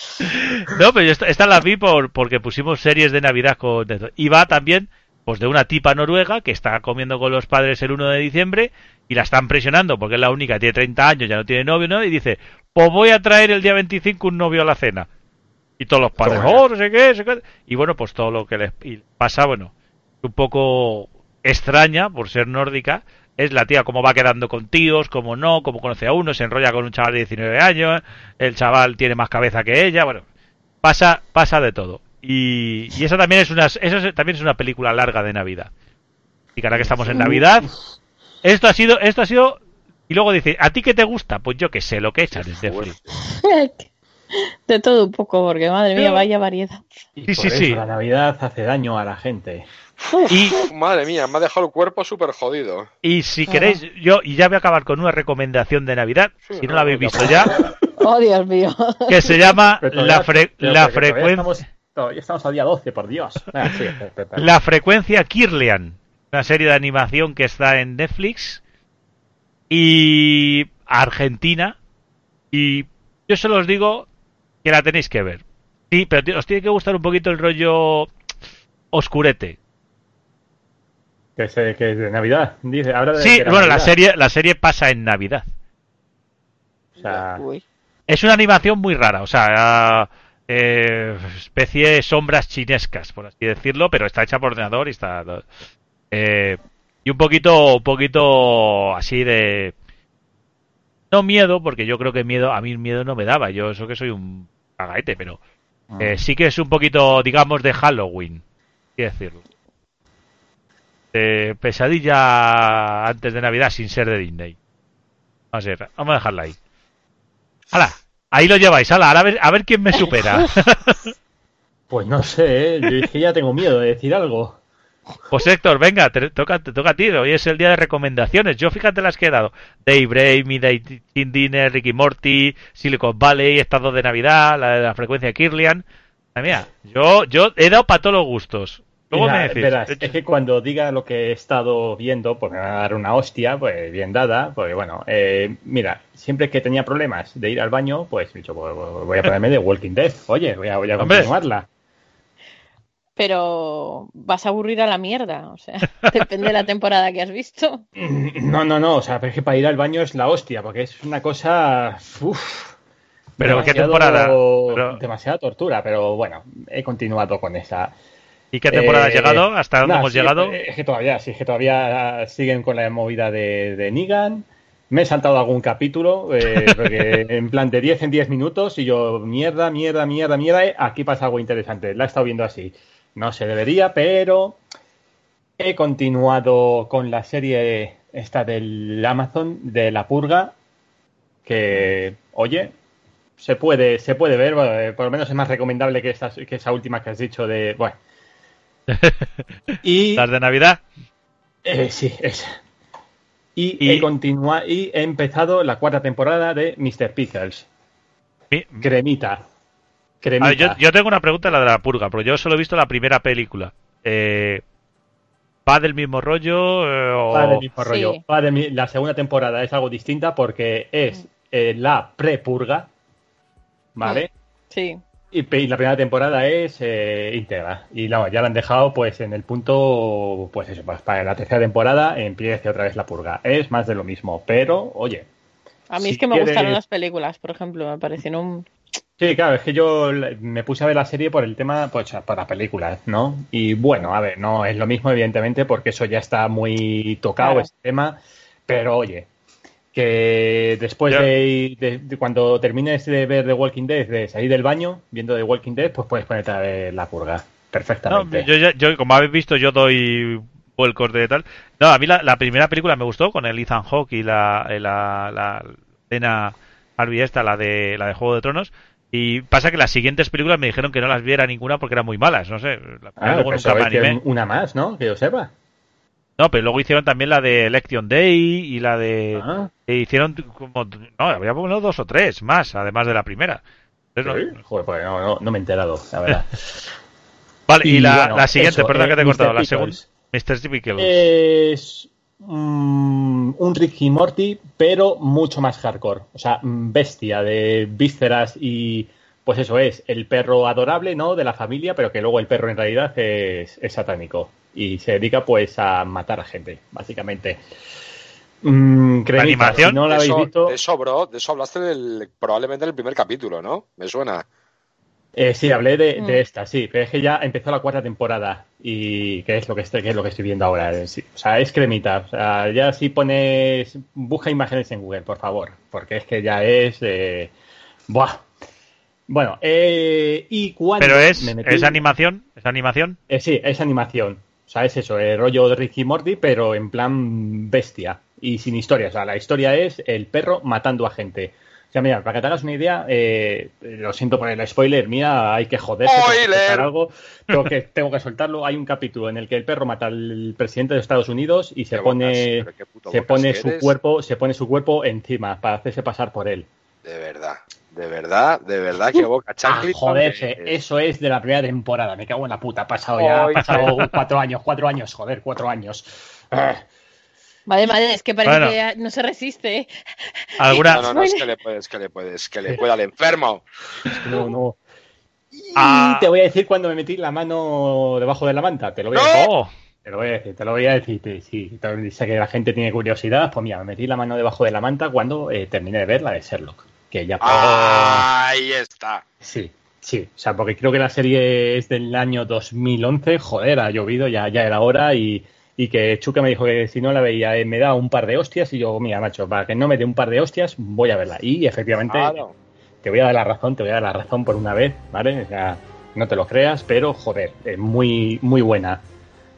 Speaker 1: No, pero esta, esta la vi por, porque pusimos series de Navidad con... Y va también pues de una tipa noruega que está comiendo con los padres el 1 de diciembre y la están presionando porque es la única, tiene 30 años, ya no tiene novio, ¿no? Y dice, pues voy a traer el día 25 un novio a la cena. Y todos los padres,
Speaker 3: Toma
Speaker 1: oh, no sé qué, no sé qué. Y bueno, pues todo lo que les pasa, bueno, un poco extraña por ser nórdica, es la tía cómo va quedando con tíos, cómo no, cómo conoce a uno, se enrolla con un chaval de 19 años, el chaval tiene más cabeza que ella, bueno, pasa pasa de todo. Y, y eso también es una eso es- también es una película larga de Navidad. Y que ahora que estamos en Navidad, esto ha sido esto ha sido y luego dice, ¿a ti qué te gusta? Pues yo qué sé, lo que echan es de. (laughs)
Speaker 4: De todo un poco, porque madre mía, vaya variedad.
Speaker 3: y
Speaker 1: Sí,
Speaker 3: por
Speaker 1: sí,
Speaker 3: eso
Speaker 1: sí.
Speaker 3: La Navidad hace daño a la gente.
Speaker 1: Y,
Speaker 2: Madre mía, me ha dejado el cuerpo súper jodido.
Speaker 1: y si
Speaker 4: Ajá.
Speaker 1: queréis, yo y ya voy a acabar con una recomendación de Navidad,
Speaker 2: Sí,
Speaker 1: si no
Speaker 2: no,
Speaker 1: la habéis
Speaker 2: no,
Speaker 1: visto ya,
Speaker 4: Oh, Dios mío.
Speaker 1: que se llama (laughs)
Speaker 3: todavía-
Speaker 1: la, fre- la frecuencia
Speaker 3: Estamos, todavía estamos al día 12, por Dios. Ah, sí.
Speaker 1: La frecuencia Kirlian, una serie de animación que está en Netflix y Argentina y yo solo os digo que la tenéis que ver. Sí, pero os tiene que gustar un poquito el rollo oscurete.
Speaker 3: Que, se, que es de Navidad. Dice, habla de,
Speaker 1: Sí,
Speaker 3: de
Speaker 1: bueno, la serie la serie pasa en Navidad.
Speaker 3: O sea,
Speaker 4: Uy.
Speaker 1: Es una animación muy rara, o sea, eh, especie de sombras chinescas, por así decirlo, pero está hecha por ordenador y está eh, y un poquito, un poquito así de no miedo, porque yo creo que miedo a mí el miedo no me daba, yo eso que soy un cagaete, pero
Speaker 3: Ah.
Speaker 1: eh, sí que es un poquito, digamos, de Halloween, así decirlo. De pesadilla antes de Navidad sin ser de Disney. Vamos a, ver, vamos a dejarla ahí. ¡Hala! Ahí lo lleváis, hala, a ver, a ver quién me supera. (laughs)
Speaker 3: Pues no sé, ¿eh? yo que ya tengo miedo de decir algo.
Speaker 1: Pues Héctor, venga, te toca, te toca a ti. Hoy es el día de recomendaciones. Yo fíjate las que he dado. Day Brave, Midnight Dinner, Ricky Morty, Silicon Valley, Estado de Navidad, la de la frecuencia Kirlian. Madre mía, yo, yo he dado para todos los gustos. Luego
Speaker 3: Mira,
Speaker 1: me decís.
Speaker 3: verás, es que cuando diga lo que he estado viendo, pues me va a dar una hostia, pues bien dada, pues bueno, eh, mira, siempre que tenía problemas de ir al baño, pues he dicho, pues, voy a ponerme de Walking Dead, oye, voy a, voy a
Speaker 1: Hombre.
Speaker 3: continuarla.
Speaker 4: Pero vas a aburrir a la mierda, o sea, (laughs) depende de la temporada que has visto.
Speaker 3: No, no, no, o sea, pero es que para ir al baño es la hostia, porque es una cosa... uf,
Speaker 1: Pero ¿qué temporada? Pero-
Speaker 3: Demasiada tortura, pero bueno, he continuado con esa.
Speaker 1: ¿Y qué temporada
Speaker 3: Eh,
Speaker 1: has llegado? ¿Hasta dónde
Speaker 3: Nah,
Speaker 1: hemos
Speaker 3: sí,
Speaker 1: llegado?
Speaker 3: Es que todavía, sí, es que todavía siguen con la movida de, de Negan. Me he saltado algún capítulo, eh, (laughs) porque en plan de 10 en 10 minutos, y yo, mierda, mierda, mierda, mierda, eh, aquí pasa algo interesante. La he estado viendo así. No se debería, pero he continuado con la serie esta del Amazon, de La Purga, que, oye, se puede, se puede ver, bueno, eh, por lo menos es más recomendable que, esta, que esa última que has dicho de, bueno. Y (laughs)
Speaker 1: ¿Las de Navidad?
Speaker 3: eh, sí, esa. Y,
Speaker 1: Y-
Speaker 3: he continua- y he empezado la cuarta temporada de Mr. Pickles.
Speaker 1: Mi-
Speaker 3: Cremita. Cremita.
Speaker 1: ver, yo, yo tengo una pregunta, la de la purga, pero yo solo he visto la primera película. Eh, ¿Va del mismo rollo? eh, o-
Speaker 3: Va del mismo
Speaker 4: Sí.
Speaker 3: rollo. Va de mi- la segunda temporada es algo distinta porque es eh, la prepurga. ¿Vale?
Speaker 4: Sí.
Speaker 3: Y, la primera temporada es eh, íntegra. Y no, ya la han dejado pues en el punto, pues eso, pues para la tercera temporada empiece otra vez la purga. Es más de lo mismo, pero oye.
Speaker 4: A mí
Speaker 3: si
Speaker 4: es que me
Speaker 3: quieres-
Speaker 4: gustaron las películas, por ejemplo, me parecieron un...
Speaker 3: Sí, claro, es que yo me puse a ver la serie por el tema, pues por la película, ¿no? Y bueno, a ver, no es lo mismo, evidentemente, porque eso ya está muy tocado,
Speaker 4: Claro.
Speaker 3: ese tema, pero oye, que después de, de- de cuando termines de ver The Walking Dead, de salir del baño viendo The Walking Dead, pues puedes ponerte a ver la purga,
Speaker 1: No,
Speaker 3: perfectamente.
Speaker 1: yo, ya- yo, como habéis visto, yo doy vuelcos de tal. No, a mí la, la primera película me gustó con el Ethan Hawke y la, eh, la, la Lena Harvey esta, la de, la de Juego de Tronos. Y pasa que las siguientes películas me dijeron que no las viera ninguna porque eran muy malas, no sé. La-
Speaker 3: Ah,
Speaker 1: luego
Speaker 3: pues
Speaker 1: nunca me animé.
Speaker 3: una más, ¿no? Que yo sepa.
Speaker 1: No, pero luego hicieron también la de Election Day y la de... E hicieron como... No, había por menos dos o tres más, además de la primera. Entonces, no-.
Speaker 3: Joder, pues no, no, no me he enterado, la verdad. (laughs)
Speaker 1: Vale, y, la,
Speaker 3: bueno,
Speaker 1: la siguiente,
Speaker 3: eso,
Speaker 1: perdón
Speaker 3: eh,
Speaker 1: que te he cortado, la segunda. Mr. Pickles.
Speaker 3: Es mm, un Rick y Morty, pero mucho más hardcore. O sea, mm, bestia de vísceras y pues eso es, el perro adorable, ¿no? De la familia, pero que luego el perro en realidad es, es satánico. Y se dedica pues a matar a gente, básicamente. Mm, cremita,
Speaker 1: animación?
Speaker 3: si no la habéis
Speaker 2: eso,
Speaker 3: visto.
Speaker 2: de eso, bro, de eso hablaste del- probablemente en el primer capítulo, ¿no? Me suena.
Speaker 3: Eh, sí, hablé de,
Speaker 4: Mm.
Speaker 3: de esta, sí, pero es que ya empezó la cuarta temporada y que es lo que estoy, que es lo que estoy viendo ahora. eh, sí. O sea, es cremita. O sea, ya si pones, busca imágenes en Google, por favor, porque es que ya es, eh, buah. Bueno, eh, y cuando
Speaker 1: Pero es,
Speaker 3: me metí-
Speaker 1: es animación, es animación.
Speaker 3: eh, sí, es animación. O sea, es eso, el rollo de Ricky Morty, pero en plan bestia y sin historia. O sea, la historia es el perro matando a gente. O sea, mira, para que te hagas una idea, eh, lo siento por el spoiler, mira, hay que joderse, tengo que
Speaker 2: ¡Spoiler!
Speaker 3: soltar algo, tengo que, tengo que soltarlo. Hay un capítulo en el que el perro mata al presidente de Estados Unidos y se
Speaker 2: Qué
Speaker 3: pone,
Speaker 2: bocas,
Speaker 3: se pone su
Speaker 2: eres.
Speaker 3: cuerpo, se pone su cuerpo encima para hacerse pasar por él.
Speaker 2: De verdad, de verdad, de verdad, que boca
Speaker 3: Ah,
Speaker 2: chancli.
Speaker 3: joderse, eso es de la primera temporada. Me cago en la puta. Ha pasado ya, ha pasado cuatro años, cuatro años, joder, cuatro años. Ah,
Speaker 4: Madre, es que parece
Speaker 1: Bueno.
Speaker 4: que no se resiste. ¿eh?
Speaker 1: ¿Alguna?
Speaker 2: No, no, no, es que le puedes, que le puedes, que le pueda al enfermo.
Speaker 3: no, no. Y
Speaker 1: Ah.
Speaker 3: te voy a decir cuando me metí la mano debajo de la manta. Te lo voy a
Speaker 2: ¡No!
Speaker 3: decir. Te lo voy a decir, te lo voy a decir. te- Sí, te- sé que la gente tiene curiosidad. Pues mira, me metí la mano debajo de la manta cuando eh, terminé de ver la de Sherlock. Que ya.
Speaker 2: Ahí está.
Speaker 3: Sí, sí. O sea, porque creo que la serie es del año 2011. Joder, ha llovido, ya, ya era hora. Y, y que Chuca me dijo que si no la veía, eh, me da un par de hostias. Y yo, mira, macho, para que no me dé un par de hostias, voy a verla. Y efectivamente,
Speaker 2: Claro.
Speaker 3: te voy a dar la razón, te voy a dar la razón por una vez, ¿vale? O sea, no te lo creas, pero joder, es muy, muy buena.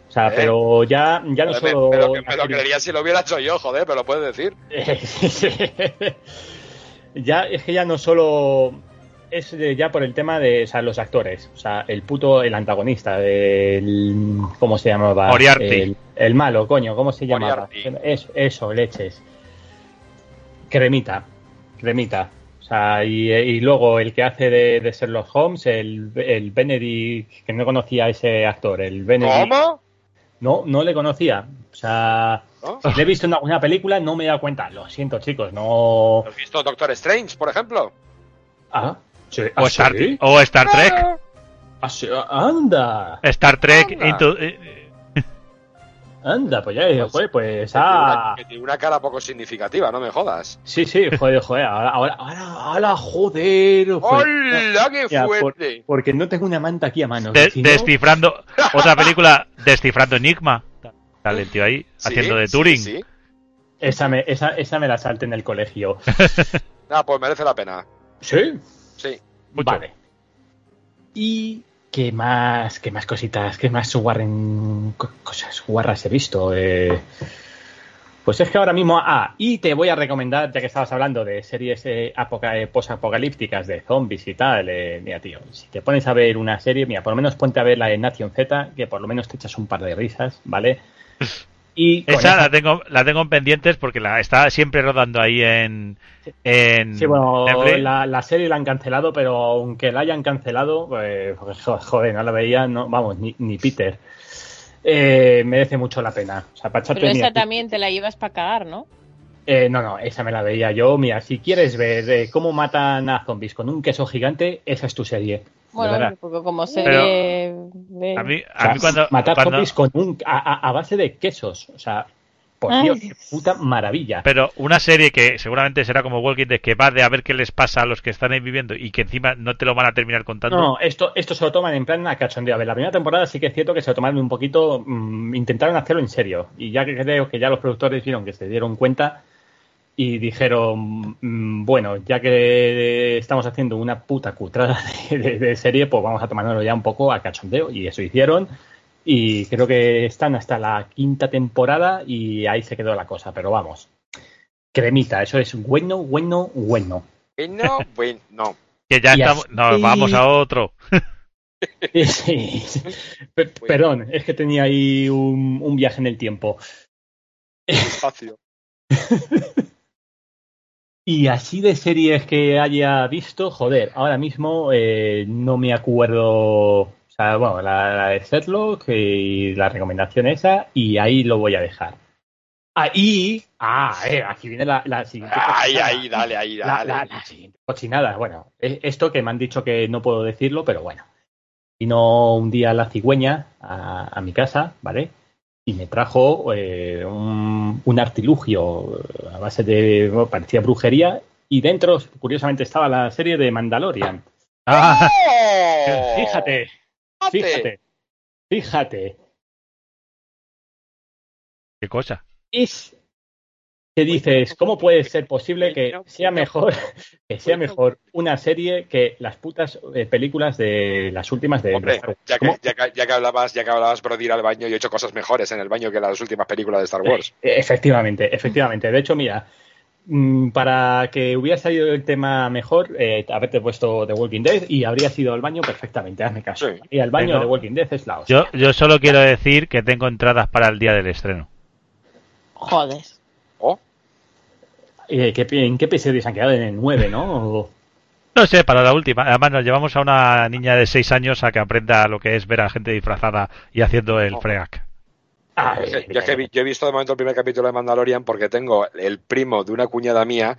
Speaker 3: O sea,
Speaker 2: Eh.
Speaker 3: pero ya, ya no
Speaker 2: Joder,
Speaker 3: solo.
Speaker 2: me, me lo creería si lo hubiera hecho yo, joder, pero lo puedes decir. (laughs)
Speaker 3: ya es que ya no solo es de- ya por el tema de o sea, los actores, o sea, el puto el antagonista, el ¿cómo se llamaba?
Speaker 1: Moriarty.
Speaker 3: El, el malo, coño, ¿cómo se llamaba?
Speaker 2: Moriarty.
Speaker 3: Es, eso, leches. Cremita, cremita. O sea, y, y luego el que hace de, de Sherlock Holmes, el, el Benedict, que no conocía a ese actor, el Benedict.
Speaker 2: ¿Cómo?
Speaker 3: No, no le conocía. O sea,
Speaker 2: ¿No? (laughs)
Speaker 3: le he visto en una película, no me he dado cuenta. Lo siento, chicos, no.
Speaker 2: ¿Has visto Doctor Strange, por ejemplo?
Speaker 3: Ah, sí.
Speaker 1: o,
Speaker 3: ¿Ah,
Speaker 1: Star,
Speaker 3: sí?
Speaker 1: o Star Trek.
Speaker 3: Ah, sí, anda.
Speaker 1: Star Trek
Speaker 2: Anda.
Speaker 1: into- eh,
Speaker 3: Anda, pues ya, joder, pues.
Speaker 2: Que tiene
Speaker 3: Ah.
Speaker 2: una- que tiene una cara poco significativa, no me jodas.
Speaker 3: Sí, sí, joder, joder. Ahora, ahora, ahora, ahora, joder. joder.
Speaker 2: ¡Hola, qué
Speaker 3: Ya, por-
Speaker 2: fuerte!
Speaker 3: porque no tengo una manta aquí a mano.
Speaker 1: de-
Speaker 3: si no-
Speaker 1: descifrando otra película (laughs) descifrando Enigma sale el tío ahí
Speaker 2: Sí,
Speaker 1: haciendo de Turing
Speaker 2: Sí,
Speaker 3: esa, me, esa, esa me la salte en el colegio. (laughs)
Speaker 2: Ah, pues merece la pena.
Speaker 3: ¿Sí?
Speaker 2: Sí.
Speaker 1: Mucho.
Speaker 3: Vale. ¿Y qué más, qué más cositas, qué más guarren, co- cosas guarras he visto? Eh, pues es que ahora mismo, ah, y te voy a recomendar, ya que estabas hablando de series eh, apoca- eh, posapocalípticas, de zombies y tal, eh, mira, tío, si te pones a ver una serie, mira, por lo menos ponte a ver la de Nation Z, que por lo menos te echas un par de risas, ¿vale? Y
Speaker 1: esa
Speaker 3: esa-
Speaker 1: la tengo la tengo en pendientes porque la está siempre rodando ahí en en
Speaker 3: Sí, bueno, la, la serie la han cancelado, pero aunque la hayan cancelado, pues, jo- joder, no la veía, no, vamos, ni, ni Peter. Eh, merece mucho la pena. O sea, para
Speaker 4: Pero esa también te la llevas para cagar, ¿no?
Speaker 3: eh, no, no, esa me la veía yo. Mira, si quieres ver eh, cómo matan a zombies con un queso gigante, esa es tu serie.
Speaker 4: Bueno, porque como serie... de-
Speaker 1: a mí,
Speaker 3: O
Speaker 1: a
Speaker 3: sea,
Speaker 1: cuando,
Speaker 3: matar
Speaker 1: cuando-
Speaker 3: zombies con un, a, base de quesos. O sea, por
Speaker 4: Ay.
Speaker 3: Dios, qué puta maravilla.
Speaker 1: pero una serie que seguramente será como Walking Dead que va de a ver qué les pasa a los que están ahí viviendo y que encima no te lo van a terminar contando
Speaker 3: No, esto, esto se lo toman en plan a cachondeo. A ver, la primera temporada sí que es cierto que se lo tomaron un poquito, mm, intentaron hacerlo en serio. Y ya que creo que ya los productores vieron que se dieron cuenta y dijeron, mm, bueno, ya que estamos haciendo una puta cutrada (laughs) de, de- de serie, pues vamos a tomárnoslo ya un poco a cachondeo. Y eso hicieron. Y creo que están hasta la quinta temporada y ahí se quedó la cosa. Pero vamos, cremita, eso es bueno, bueno, bueno.
Speaker 2: Bueno, (laughs) bueno, no.
Speaker 1: que ya
Speaker 3: Y
Speaker 1: estamos
Speaker 3: así-
Speaker 1: no vamos a otro (laughs)
Speaker 3: Sí, sí, sí. Per- perdón, es que tenía ahí un, un viaje en el tiempo.
Speaker 2: Espacio.
Speaker 3: Y así de series que haya visto, joder, ahora mismo eh, no me acuerdo. O sea, bueno, la, la de Sherlock y la recomendación esa, y ahí lo voy a dejar. Ahí. Ah, eh, aquí viene la, la siguiente.
Speaker 2: Ahí, ahí, dale, ahí, dale.
Speaker 3: la- la siguiente cochinada. Bueno, esto que me han dicho que no puedo decirlo, pero bueno. Vino un día la cigüeña a, a mi casa, ¿vale? Y me trajo eh, un, un artilugio a base de, bueno, parecía brujería, y dentro, curiosamente, estaba la serie de Mandalorian.
Speaker 1: Ah. (laughs)
Speaker 3: Fíjate, fíjate, fíjate.
Speaker 1: qué cosa.
Speaker 3: es que dices, ¿cómo puede ser posible que sea mejor (laughs) que sea mejor una serie que las putas eh, películas de las últimas de
Speaker 2: Hombre,
Speaker 3: Star Wars?
Speaker 2: ya que, ya, que, ya que hablabas, ya que hablabas, bro, de ir al baño, yo he hecho cosas mejores en el baño que las últimas películas de Star Wars.
Speaker 3: Eh, Efectivamente, efectivamente. De hecho, mira, mm, para que hubiera salido el tema mejor, eh, haberte puesto The Walking Dead y habría sido al baño perfectamente, hazme caso.
Speaker 2: Sí.
Speaker 3: Y al baño
Speaker 1: Tengo-
Speaker 3: de Walking Dead es la hostia.
Speaker 1: Yo, yo solo quiero decir que tengo entradas para el día del estreno.
Speaker 4: Joder.
Speaker 2: ¿Oh?
Speaker 3: Eh, ¿qué- ¿En qué episodio se han quedado? En el 9, ¿no? O-
Speaker 1: No sé, para la última. Además, nos llevamos a una niña de 6 años a que aprenda lo que es ver a gente disfrazada y haciendo el
Speaker 2: Oh.
Speaker 1: freak.
Speaker 3: Ah,
Speaker 2: Yo yo he visto de momento el primer capítulo de Mandalorian porque tengo el primo de una cuñada mía,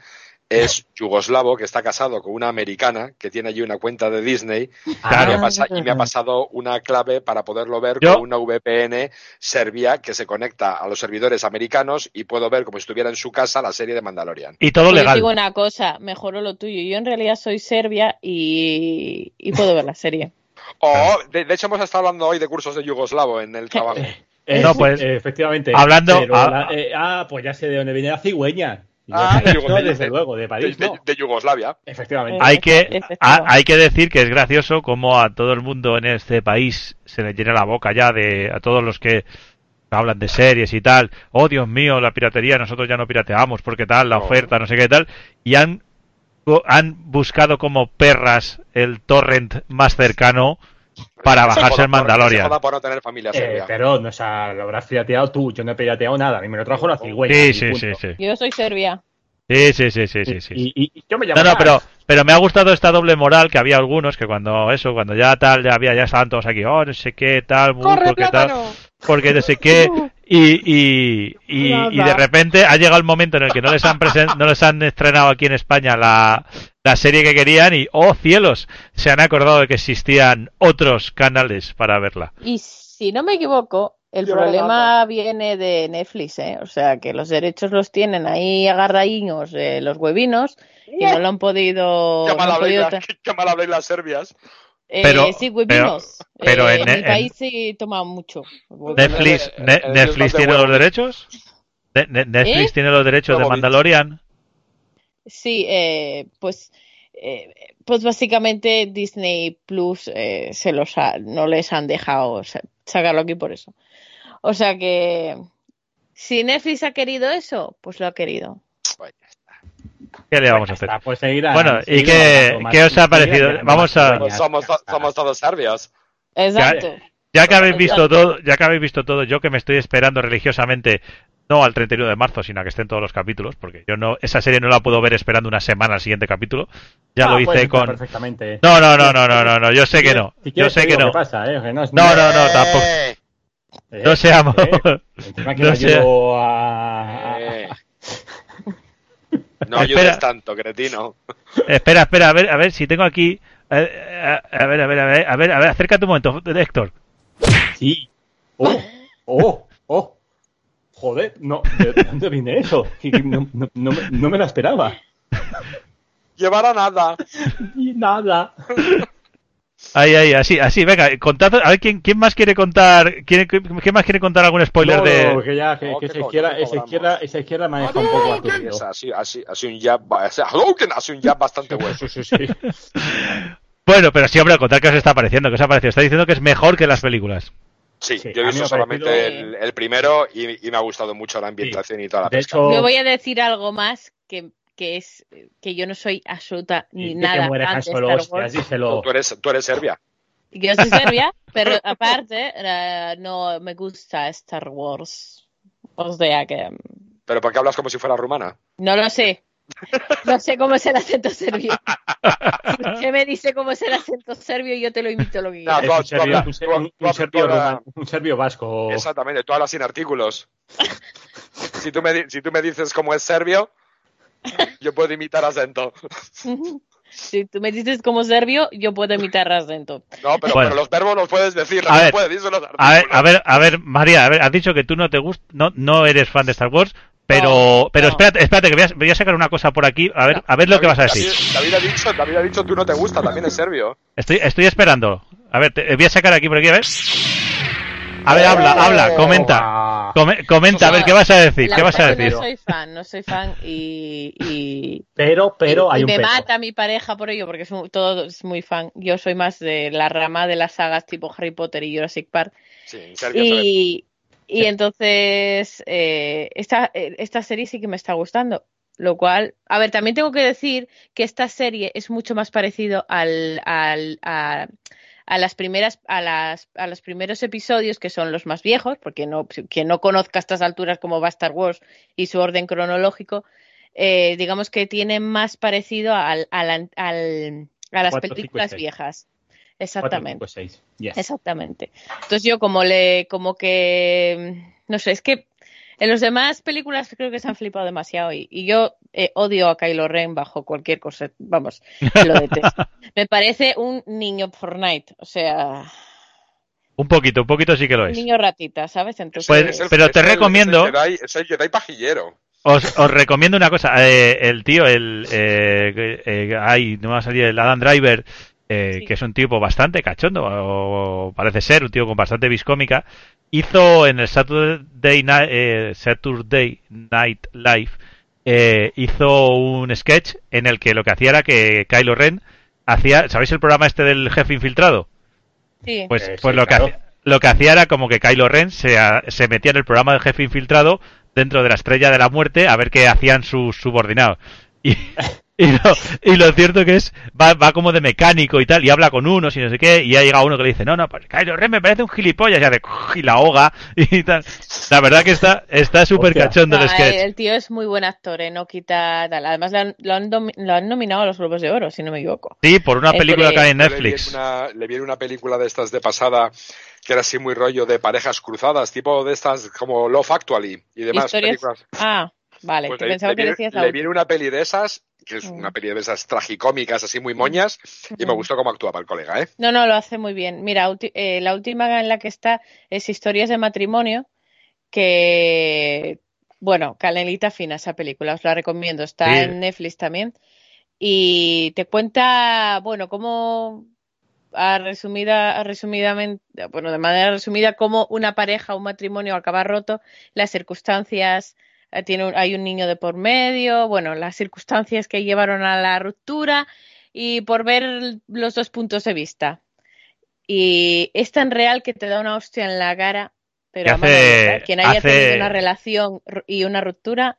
Speaker 2: es yugoslavo, que está casado con una americana, que tiene allí una cuenta de Disney,
Speaker 3: Ah,
Speaker 2: y, me ha pasa- y me ha pasado una clave para poderlo ver
Speaker 1: Yo-
Speaker 2: con una VPN serbia que se conecta a los servidores americanos y puedo ver como si estuviera en su casa la serie de Mandalorian.
Speaker 1: Y todo
Speaker 4: Yo
Speaker 1: legal.
Speaker 4: digo una cosa, mejoró lo tuyo. Yo en realidad soy serbia y, y puedo ver la serie. (laughs)
Speaker 2: Oh, de, de hecho hemos estado hablando hoy de cursos de yugoslavo en el trabajo. (laughs)
Speaker 3: Eh,
Speaker 1: No, pues,
Speaker 3: eh, efectivamente.
Speaker 1: hablando-
Speaker 3: Pero
Speaker 1: ah,
Speaker 3: la- eh, ah, pues ya sé de dónde viene la cigüeña.
Speaker 2: Ah, de Yugoslavia.
Speaker 3: desde luego, de
Speaker 2: De,
Speaker 3: París,
Speaker 2: de-
Speaker 3: no.
Speaker 2: de Yugoslavia.
Speaker 3: Efectivamente.
Speaker 1: Hay que, ha- hay que decir que es gracioso como a todo el mundo en este país se le llena la boca ya de a todos los que hablan de series y tal. Oh, Dios mío, la piratería, nosotros ya no pirateamos porque tal, la
Speaker 2: No.
Speaker 1: oferta, no sé qué tal. Y han, han buscado como perras el torrent más cercano para
Speaker 2: Se
Speaker 1: bajarse el Mandalorian.
Speaker 2: joda por no tener familia
Speaker 3: Eh, pero, no, o sea, lo habrás pirateado tú. Yo no he pirateado nada. A mí me lo trajo la cigüeña.
Speaker 1: Sí, sí, sí, sí.
Speaker 4: Yo soy serbia.
Speaker 1: Sí, sí, sí, sí, sí, sí.
Speaker 3: Y, y- y yo me llamo
Speaker 1: No, no, pero, pero me ha gustado esta doble moral que había algunos que cuando eso, cuando ya tal, ya había, ya estaban todos aquí, oh, no sé qué, tal, bu, porque tal, porque no sé qué, y, y, y, y de repente ha llegado el momento en el que no les han presen- no les han estrenado aquí en España la, la serie que querían y, oh cielos, se han acordado de que existían otros canales para verla.
Speaker 4: Y si no me equivoco, el
Speaker 2: Yo
Speaker 4: problema viene de Netflix, ¿eh? O sea, que los derechos los tienen ahí agarradillos eh, los huevinos y no lo han podido...
Speaker 2: Qué
Speaker 4: no
Speaker 2: mal
Speaker 4: han podido
Speaker 2: habléis
Speaker 4: tra-
Speaker 2: las- (laughs) qué mal habléis las serbias.
Speaker 4: Eh,
Speaker 1: Pero-
Speaker 4: sí, huevinos.
Speaker 1: pero
Speaker 4: Eh,
Speaker 1: en-
Speaker 4: mi
Speaker 1: en-
Speaker 4: país sí toma mucho.
Speaker 1: Netflix,
Speaker 2: eh,
Speaker 1: Ne-
Speaker 2: eh,
Speaker 1: Netflix tiene los derechos. Ne- Ne- Netflix
Speaker 4: ¿Eh?
Speaker 1: tiene los derechos de. Mandalorian.
Speaker 4: Sí, eh, pues, eh, pues básicamente Disney Plus eh, se los ha- no les han dejado sa- sacarlo aquí por eso. O sea que si Netflix ha querido eso, pues lo ha querido.
Speaker 1: ¿Qué le vamos a hacer?
Speaker 3: pues seguirán-
Speaker 1: Bueno, ¿y qué-
Speaker 3: más-
Speaker 1: qué os ha parecido? Vamos a-
Speaker 2: Pues somos, to- todos serbios.
Speaker 4: Exacto.
Speaker 1: Ya que habéis visto todo, ya que habéis visto todo, yo que me estoy esperando religiosamente no al 31 de marzo, sino a que estén todos los capítulos, porque yo no esa serie no la puedo ver esperando una semana al siguiente capítulo. Ya
Speaker 3: Ah,
Speaker 1: lo
Speaker 3: puedes
Speaker 1: hice con
Speaker 3: Perfectamente.
Speaker 1: No, no, no, no, no, no, no, yo sé que no.
Speaker 3: Si
Speaker 1: Yo sé que no.
Speaker 3: pasa, ¿eh? Que no, es-
Speaker 1: No, no, no, tampoco.
Speaker 2: Eh,
Speaker 1: No seamos
Speaker 3: eh, encima que (laughs)
Speaker 1: no sea-
Speaker 3: ayudo a- a-.
Speaker 2: No
Speaker 1: Espera.
Speaker 2: ayudes tanto, cretino.
Speaker 1: Espera, espera, a ver, a ver si tengo aquí a, a- a ver, a ver, a ver, a ver, a ver, acércate un momento, Héctor.
Speaker 3: Sí. Oh, oh, oh. Joder, no, ¿de dónde viene eso? No, no, no me- no me la esperaba.
Speaker 2: Llevará nada.
Speaker 3: Y (laughs) nada.
Speaker 1: Ahí, ahí, así, así, venga, contad, a ver quién, quién más quiere contar, quién, quién más quiere contar algún spoiler
Speaker 3: No,
Speaker 1: de
Speaker 3: no, que ya, que,
Speaker 2: No,
Speaker 3: que
Speaker 2: co-
Speaker 3: izquierda, esa izquierda, esa izquierda maneja un poco a tu
Speaker 2: así, así, así un jab, un jab bastante bueno.
Speaker 3: Sí, sí, sí. (laughs)
Speaker 1: Bueno, pero sí, hombre, contar qué os está pareciendo, qué os ha parecido. Está diciendo que es mejor que las películas.
Speaker 2: Sí,
Speaker 3: Sí,
Speaker 2: yo he visto solamente
Speaker 3: parecido-
Speaker 2: el, el primero y, y me ha gustado mucho la ambientación y toda la
Speaker 3: De
Speaker 2: pesca.
Speaker 3: hecho,
Speaker 4: Yo voy a decir algo más que, que es que yo no soy absoluta ni
Speaker 3: y que
Speaker 4: nada
Speaker 3: Han
Speaker 4: de
Speaker 3: Solo,
Speaker 4: Star
Speaker 3: hostias,
Speaker 4: Wars.
Speaker 3: díselo.
Speaker 2: Tú eres, tú eres Serbia.
Speaker 4: Yo soy serbia, (laughs) pero aparte eh, no me gusta Star Wars. O sea que...
Speaker 2: ¿Pero por qué hablas como si fuera rumana?
Speaker 4: No lo sé. No sé cómo es el acento serbio. (laughs) Si usted me dice cómo es el acento serbio, yo te lo imito lo que
Speaker 2: No, tú-
Speaker 3: un serbio,
Speaker 2: hablas-
Speaker 3: un
Speaker 2: tú-
Speaker 3: serbio
Speaker 2: hablas-
Speaker 3: rumano, un serbio vasco.
Speaker 2: Exactamente, tú hablas sin artículos. Si tú me, si tú me dices cómo es serbio, (laughs) yo puedo imitar acento. (laughs)
Speaker 4: Si tú me dices como serbio, yo puedo imitar acento.
Speaker 2: No, pero,
Speaker 1: Bueno.
Speaker 2: pero los verbos los puedes decir,
Speaker 1: A
Speaker 2: no
Speaker 1: ver,
Speaker 2: puedes decir los
Speaker 1: A ver, a ver, a ver, María, a ver, has dicho que tú no te gusta, no, no eres fan de Star Wars, pero,
Speaker 4: No,
Speaker 1: pero
Speaker 4: no.
Speaker 1: espérate, espérate, que voy a, voy a sacar una cosa por aquí, a ver, a ver lo que vas a decir.
Speaker 2: David, David ha dicho, David ha dicho, tú no te gusta, también es serbio.
Speaker 1: Estoy, estoy esperando. A ver, te, voy a sacar aquí por aquí, a ver. A ver, habla, habla, comenta.
Speaker 3: Ah,
Speaker 1: Come- comenta, a ver, ¿qué vas a decir?
Speaker 4: La
Speaker 1: ¿Qué vas a decir?
Speaker 4: No soy fan, no soy fan y, y,
Speaker 3: Pero, pero
Speaker 4: y-
Speaker 3: hay
Speaker 4: y
Speaker 3: un
Speaker 4: me
Speaker 3: pero.
Speaker 4: mata mi pareja por ello porque es muy- todo es muy fan. Yo soy más de la rama de las sagas tipo Harry Potter y Jurassic Park.
Speaker 2: Sí.
Speaker 4: Y, y entonces eh, esta, eh, esta serie sí que me está gustando. Lo cual, a ver, también tengo que decir que esta serie es mucho más parecido al, al, a, a las primeras, a las, a los primeros episodios que son los más viejos, porque no, quien no conozca a estas alturas cómo va Star Wars y su orden cronológico, eh, digamos que tiene más parecido al, al, al- a las
Speaker 3: Cuatro, cinco y
Speaker 4: películas
Speaker 3: seis.
Speaker 4: viejas.
Speaker 3: Cuatro,
Speaker 4: Exactamente.
Speaker 3: cinco, seis. Yes.
Speaker 4: Exactamente. Entonces yo como le, como que, no sé, es que en los demás películas creo que se han flipado demasiado y, y yo eh, odio a Kylo Ren bajo cualquier cosa, vamos, lo detesto. (laughs) Me parece un niño Fortnite, o sea,
Speaker 1: Un poquito, un poquito sí que lo
Speaker 4: un
Speaker 1: es.
Speaker 4: niño ratita, ¿sabes? Entonces,
Speaker 1: Pues,
Speaker 2: Es el-
Speaker 1: pero te
Speaker 2: el-
Speaker 1: recomiendo-
Speaker 2: Es el Jedi, es el Jedi pajillero.
Speaker 1: Os, os recomiendo una cosa. eh, el tío, el. Eh, eh, ay, no va a salir el Adam Driver, eh,
Speaker 4: Sí.
Speaker 1: que es un tipo bastante cachondo, o parece ser, un tío con bastante viscómica. Hizo en el Saturday Night, eh, Saturday Night Live, eh, hizo un sketch en el que lo que hacía era que Kylo Ren hacía. ¿Sabéis el programa este del jefe infiltrado?
Speaker 4: sí.
Speaker 1: Pues,
Speaker 3: Eh,
Speaker 1: pues
Speaker 3: sí,
Speaker 1: lo, que hacía, lo que hacía era como que Kylo Ren se, a- se metía en el programa del jefe infiltrado dentro de la estrella de la muerte a ver qué hacían sus subordinados. Y, (laughs) y, lo, y lo cierto que es, va, va como de mecánico y tal, y habla con unos y no sé qué, y ya llega uno que le dice, no, no, pues Kylo Ren me parece un gilipollas, y hace, y la ahoga, (laughs) y tal. La verdad que está está súper
Speaker 3: Hostia.
Speaker 1: cachondo el
Speaker 4: No,
Speaker 1: sketch.
Speaker 4: el tío es muy buen actor, ¿eh? no quita tal. Además, lo han, lo han lo han nominado a los Globos de Oro, si no me equivoco.
Speaker 1: Sí, por una
Speaker 4: Entre-
Speaker 1: película que hay en
Speaker 2: Yo le vi
Speaker 1: Netflix.
Speaker 2: una, una película de estas de pasada que era así muy rollo de parejas cruzadas, tipo de estas como Love Actually y demás
Speaker 4: Historias-
Speaker 2: películas.
Speaker 4: Ah, vale,
Speaker 2: Pues
Speaker 4: que
Speaker 2: le,
Speaker 4: pensaba
Speaker 2: le
Speaker 4: que decías la
Speaker 2: le
Speaker 4: última.
Speaker 2: vi una peli de esas, que es una peli de esas tragicómicas, así muy moñas, y me gustó cómo actuaba el colega, ¿eh?
Speaker 4: No, no, lo hace muy bien. Mira, eh, la última en la que está es Historias de matrimonio, que, bueno, canelita fina esa película, os la recomiendo. Está
Speaker 1: Sí.
Speaker 4: en Netflix también. Y te cuenta, bueno, cómo, a resumida, a resumidamente, bueno, de manera resumida, cómo una pareja, un matrimonio acaba roto, las circunstancias, tiene un- hay un niño de por medio, bueno, las circunstancias que llevaron a la ruptura y por ver los dos puntos de vista. Y es tan real que te da una hostia en la cara, pero
Speaker 1: hace-
Speaker 4: lenta. quien haya
Speaker 1: hace-
Speaker 4: tenido una relación y una ruptura,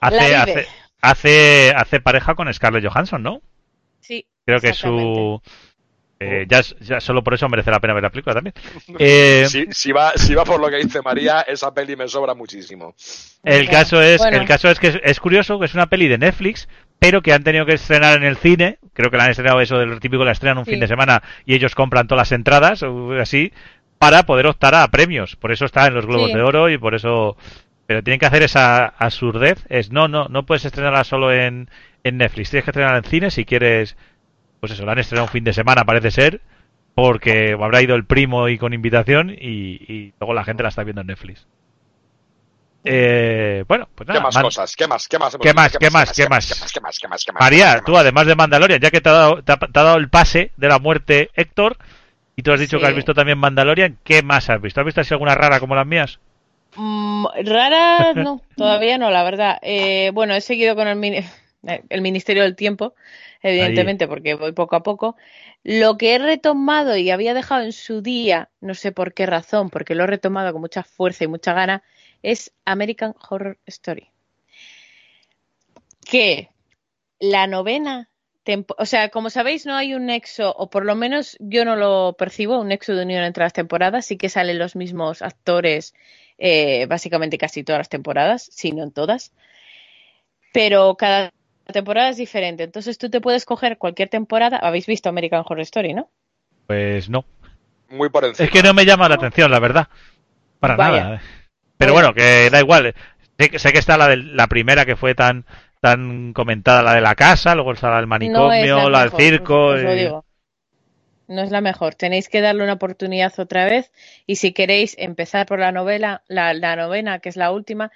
Speaker 1: Hace,
Speaker 4: la
Speaker 1: hace,
Speaker 4: vive.
Speaker 1: hace, hace pareja con Scarlett Johansson, ¿no?
Speaker 4: sí.
Speaker 1: Creo que su. Eh, ya, solo por eso merece la pena ver la película también. (laughs) Eh,
Speaker 2: Si, si va, si va por lo que dice María, esa peli me sobra muchísimo.
Speaker 1: el caso es,
Speaker 4: Bueno.
Speaker 1: el caso es que es, es curioso que es una peli de Netflix, pero que han tenido que estrenar en el cine. Creo que la han estrenado eso del típico la estrenan un
Speaker 4: Sí.
Speaker 1: fin de semana y ellos compran todas las entradas o así para poder optar a premios. Por eso está en los Globos
Speaker 4: Sí.
Speaker 1: de Oro y por eso. Pero tienen que hacer esa absurdez. Es no, no, no puedes estrenarla solo en, en Netflix. Tienes que estrenarla en cine si quieres. Pues eso, la han estrenado un fin de semana, parece ser. Porque habrá ido el primo y con invitación y, y luego la gente la está viendo en Netflix. Eh, bueno, pues nada.
Speaker 2: ¿Qué más
Speaker 1: Man-
Speaker 2: cosas? ¿Qué más? ¿Qué más?
Speaker 1: ¿Qué más? ¿Qué más? ¿Qué más?
Speaker 2: ¿Qué más? ¿Qué más? ¿Qué más? ¿Qué más?
Speaker 1: María,
Speaker 2: ¿Qué
Speaker 1: tú
Speaker 2: más?
Speaker 1: además de Mandalorian, ya que te ha dado, te ha, te ha dado el pase de la muerte Héctor, y tú has dicho
Speaker 4: Sí.
Speaker 1: que has visto también Mandalorian, ¿qué más has visto? ¿Has visto así alguna rara como las mías?
Speaker 4: Mm, rara, no, todavía no, la verdad. Eh, bueno, he seguido con el, mini- el Ministerio del Tiempo, evidentemente, porque voy poco a poco. Lo que he retomado y había dejado en su día, no sé por qué razón, porque lo he retomado con mucha fuerza y mucha gana, es American Horror Story. Que la novena o sea, como sabéis, no hay un nexo, o por lo menos yo no lo percibo, un nexo de unión entre las temporadas. Sí que salen los mismos actores, eh, básicamente casi todas las temporadas, si no en todas. Pero cada temporada es diferente. Entonces tú te puedes coger cualquier temporada. Habéis visto American Horror Story, ¿no?
Speaker 1: Pues no.
Speaker 2: Muy por encima.
Speaker 1: Es que no me llama la atención, la verdad. Para
Speaker 4: Vaya.
Speaker 1: nada. Pero
Speaker 4: Vaya.
Speaker 1: bueno, que da igual. Sé, que- sé que está la, del- la primera que fue tan tan comentada, la de la casa, luego está la del
Speaker 4: No
Speaker 1: manicomio, la, del circo.
Speaker 4: os- lo digo. No es la mejor. Tenéis que darle una oportunidad otra vez. Y si queréis empezar por la novela, la, la novena, que es la última,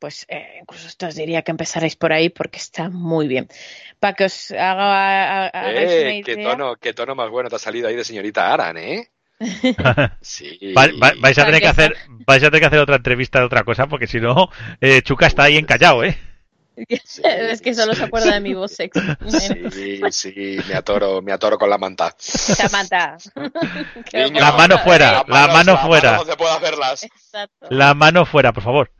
Speaker 4: pues eh, incluso esto os diría que empezaréis por ahí porque está muy bien. Para que os haga, una
Speaker 2: Eh, qué tono, qué tono más bueno te ha salido ahí de señorita Aran, ¿eh? (laughs) Sí.
Speaker 1: Va- va- vais a tener que hacer vais a tener que hacer otra entrevista de otra cosa porque si no eh, Chuca está ahí encallado eh
Speaker 2: Sí. (laughs)
Speaker 4: es que solo se acuerda de mi voz sexy.
Speaker 2: Sí, sí, me atoro, me atoro con la manta.
Speaker 4: Samantha. (laughs) Qué
Speaker 2: Niño,
Speaker 1: La mano fuera.
Speaker 4: ¿eh?
Speaker 1: la mano fuera.
Speaker 2: puedo hacerlas.
Speaker 4: Exacto.
Speaker 1: la mano fuera por favor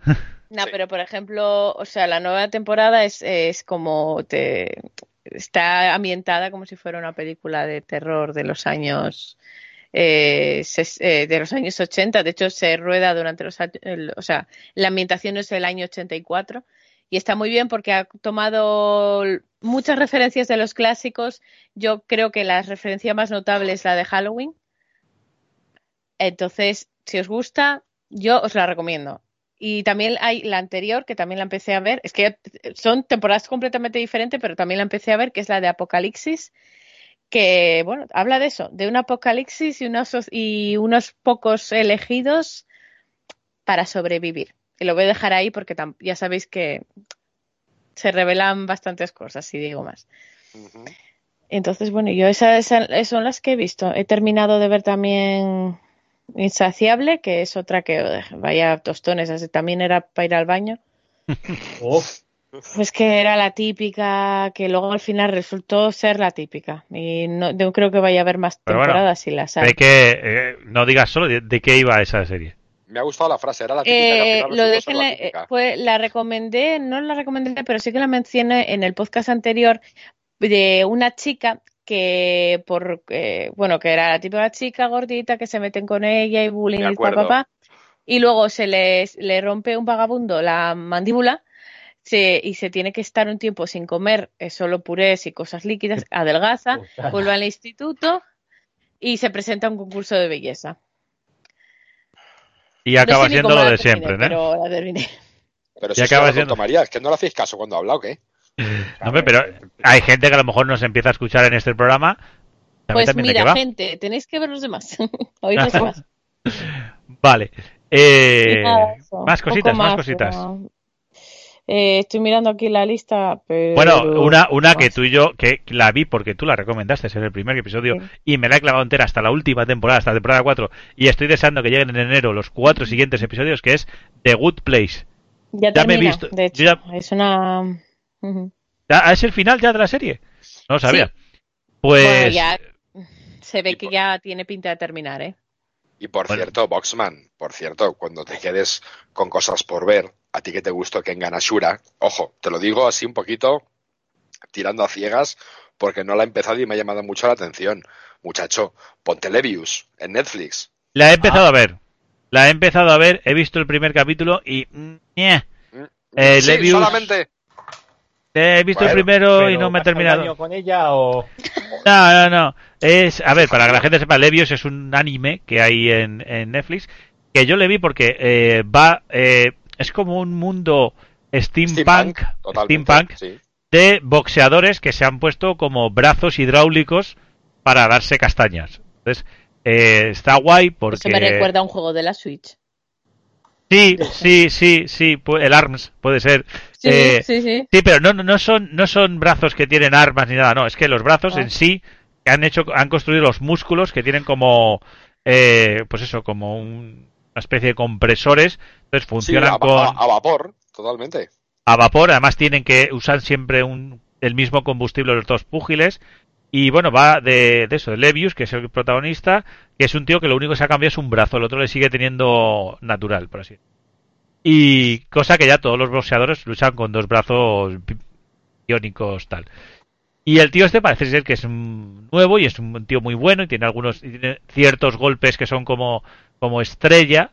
Speaker 4: No,
Speaker 2: Sí.
Speaker 4: pero por ejemplo, o sea, la nueva temporada es, es como te está ambientada como si fuera una película de terror de los años eh, ses- eh, de los años 80. De hecho, se rueda durante los años, o sea, la ambientación es el año 84 y está muy bien porque ha tomado muchas referencias de los clásicos. Yo creo que la referencia más notable es la de Halloween. Entonces, si os gusta, yo os la recomiendo. Y también hay la anterior, que también la empecé a ver. Es que son temporadas completamente diferentes, pero también la empecé a ver, que es la de Apocalipsis, que, bueno, habla de eso, de un apocalipsis y unos, y unos pocos elegidos para sobrevivir. Y lo voy a dejar ahí porque ya sabéis que se revelan bastantes cosas, si digo más. Entonces, bueno, yo esas, esas son las que he visto. He terminado de ver también Insaciable, que es otra que eh, vaya tostones, así también era para ir al baño.
Speaker 3: Uf, (laughs)
Speaker 4: Pues que era la típica, que luego al final resultó ser la típica. Y no, no creo que vaya a haber más
Speaker 1: Pero bueno,
Speaker 4: temporadas si las hay.
Speaker 1: de que eh, no digas solo de, de qué iba esa serie
Speaker 2: Me ha gustado la frase, era la típica que
Speaker 4: Eh, lo de
Speaker 2: ser
Speaker 4: que
Speaker 2: la
Speaker 4: la,
Speaker 2: típica.
Speaker 4: pues, la recomendé, no la recomendé, pero sí que la mencioné en el podcast anterior de una chica que por eh, bueno que era la típica chica gordita que se meten con ella y bullying y pa, pa,
Speaker 2: acuerdo.
Speaker 4: pa, y luego se les le rompe un vagabundo la mandíbula se, y se tiene que estar un tiempo sin comer eh, solo purés y cosas líquidas, (laughs) adelgaza, vuelve al instituto y se presenta a un concurso de belleza.
Speaker 1: y acaba
Speaker 4: no sé ni
Speaker 1: siendo lo de
Speaker 4: terminé,
Speaker 1: siempre ¿no?
Speaker 4: Pero la terminé.
Speaker 2: Pero
Speaker 1: Y
Speaker 2: si
Speaker 1: acaba siendo-
Speaker 2: María, es que no le hacéis caso cuando habla, ¿o qué?
Speaker 1: No, hombre, pero hay gente que a lo mejor nos empieza a escuchar en este programa ¿Sabe
Speaker 4: Pues
Speaker 1: también
Speaker 4: mira, gente, tenéis que ver los demás. Oír los demás.
Speaker 1: vale Eh, más cositas más cositas
Speaker 4: pero- Eh, estoy mirando aquí la lista, pero...
Speaker 1: Bueno, una, una que tú y yo, que la vi porque tú la recomendaste en el primer episodio
Speaker 4: Sí.
Speaker 1: y me la he clavado entera hasta la última temporada, hasta la temporada 4, y estoy deseando que lleguen en enero los cuatro siguientes episodios, que es The Good Place.
Speaker 4: Ya,
Speaker 1: ya me he visto-
Speaker 4: De hecho,
Speaker 1: yo
Speaker 4: es una...
Speaker 1: Ah, ¿Es el final ya de la serie? No lo sabía. Pues...
Speaker 4: Bueno, ya se ve
Speaker 2: y
Speaker 4: que
Speaker 2: por-
Speaker 4: ya tiene pinta de terminar, ¿eh?
Speaker 2: Y por
Speaker 1: Bueno.
Speaker 2: cierto, Boxman, por cierto, cuando te quedes con cosas por ver, a ti que te gustó Kengan Ashura, ojo, te lo digo así un poquito tirando a ciegas, porque no la he empezado y me ha llamado mucho la atención. Muchacho, ponte Levius en Netflix.
Speaker 1: La he empezado a ver. La he empezado a ver, he visto el primer capítulo y... mm, ñe. Eh,
Speaker 2: sí,
Speaker 1: Levius-
Speaker 2: solamente.
Speaker 1: He visto el primero y no me he
Speaker 3: ¿vas al
Speaker 1: terminado.
Speaker 3: con ella o...?
Speaker 1: No, no, no. Es, a ver, para que la gente sepa, Levios es un anime que hay en, en Netflix que yo le vi porque eh, va, eh, es como un mundo steampunk, steampunk
Speaker 2: sí.
Speaker 1: de boxeadores que se han puesto como brazos hidráulicos para darse castañas. Entonces, eh, está guay porque...
Speaker 4: Eso me recuerda a un juego de la Switch.
Speaker 1: Sí, sí, sí, sí, el ARMS puede ser.
Speaker 4: Sí,
Speaker 1: Eh,
Speaker 4: sí, sí.
Speaker 1: Sí, pero no, no son, no son brazos que tienen armas ni nada, no, es que los brazos
Speaker 4: Ah.
Speaker 1: en sí han hecho, han construido los músculos que tienen como, eh, pues eso, como un- una especie de compresores, entonces
Speaker 2: Sí,
Speaker 1: funcionan
Speaker 2: a,
Speaker 1: con
Speaker 2: a- a vapor, totalmente.
Speaker 1: a vapor, además tienen que usar siempre un, el mismo combustible los dos púgiles. Y bueno, va de, de eso, de Levius, que es el protagonista, que es un tío que lo único que se ha cambiado es un brazo, el otro le sigue teniendo natural, por así decirlo. Y cosa que ya todos los boxeadores luchan con dos brazos biónicos tal. Y el tío este parece ser que es nuevo y es un tío muy bueno y tiene algunos y tiene ciertos golpes que son como, como estrella.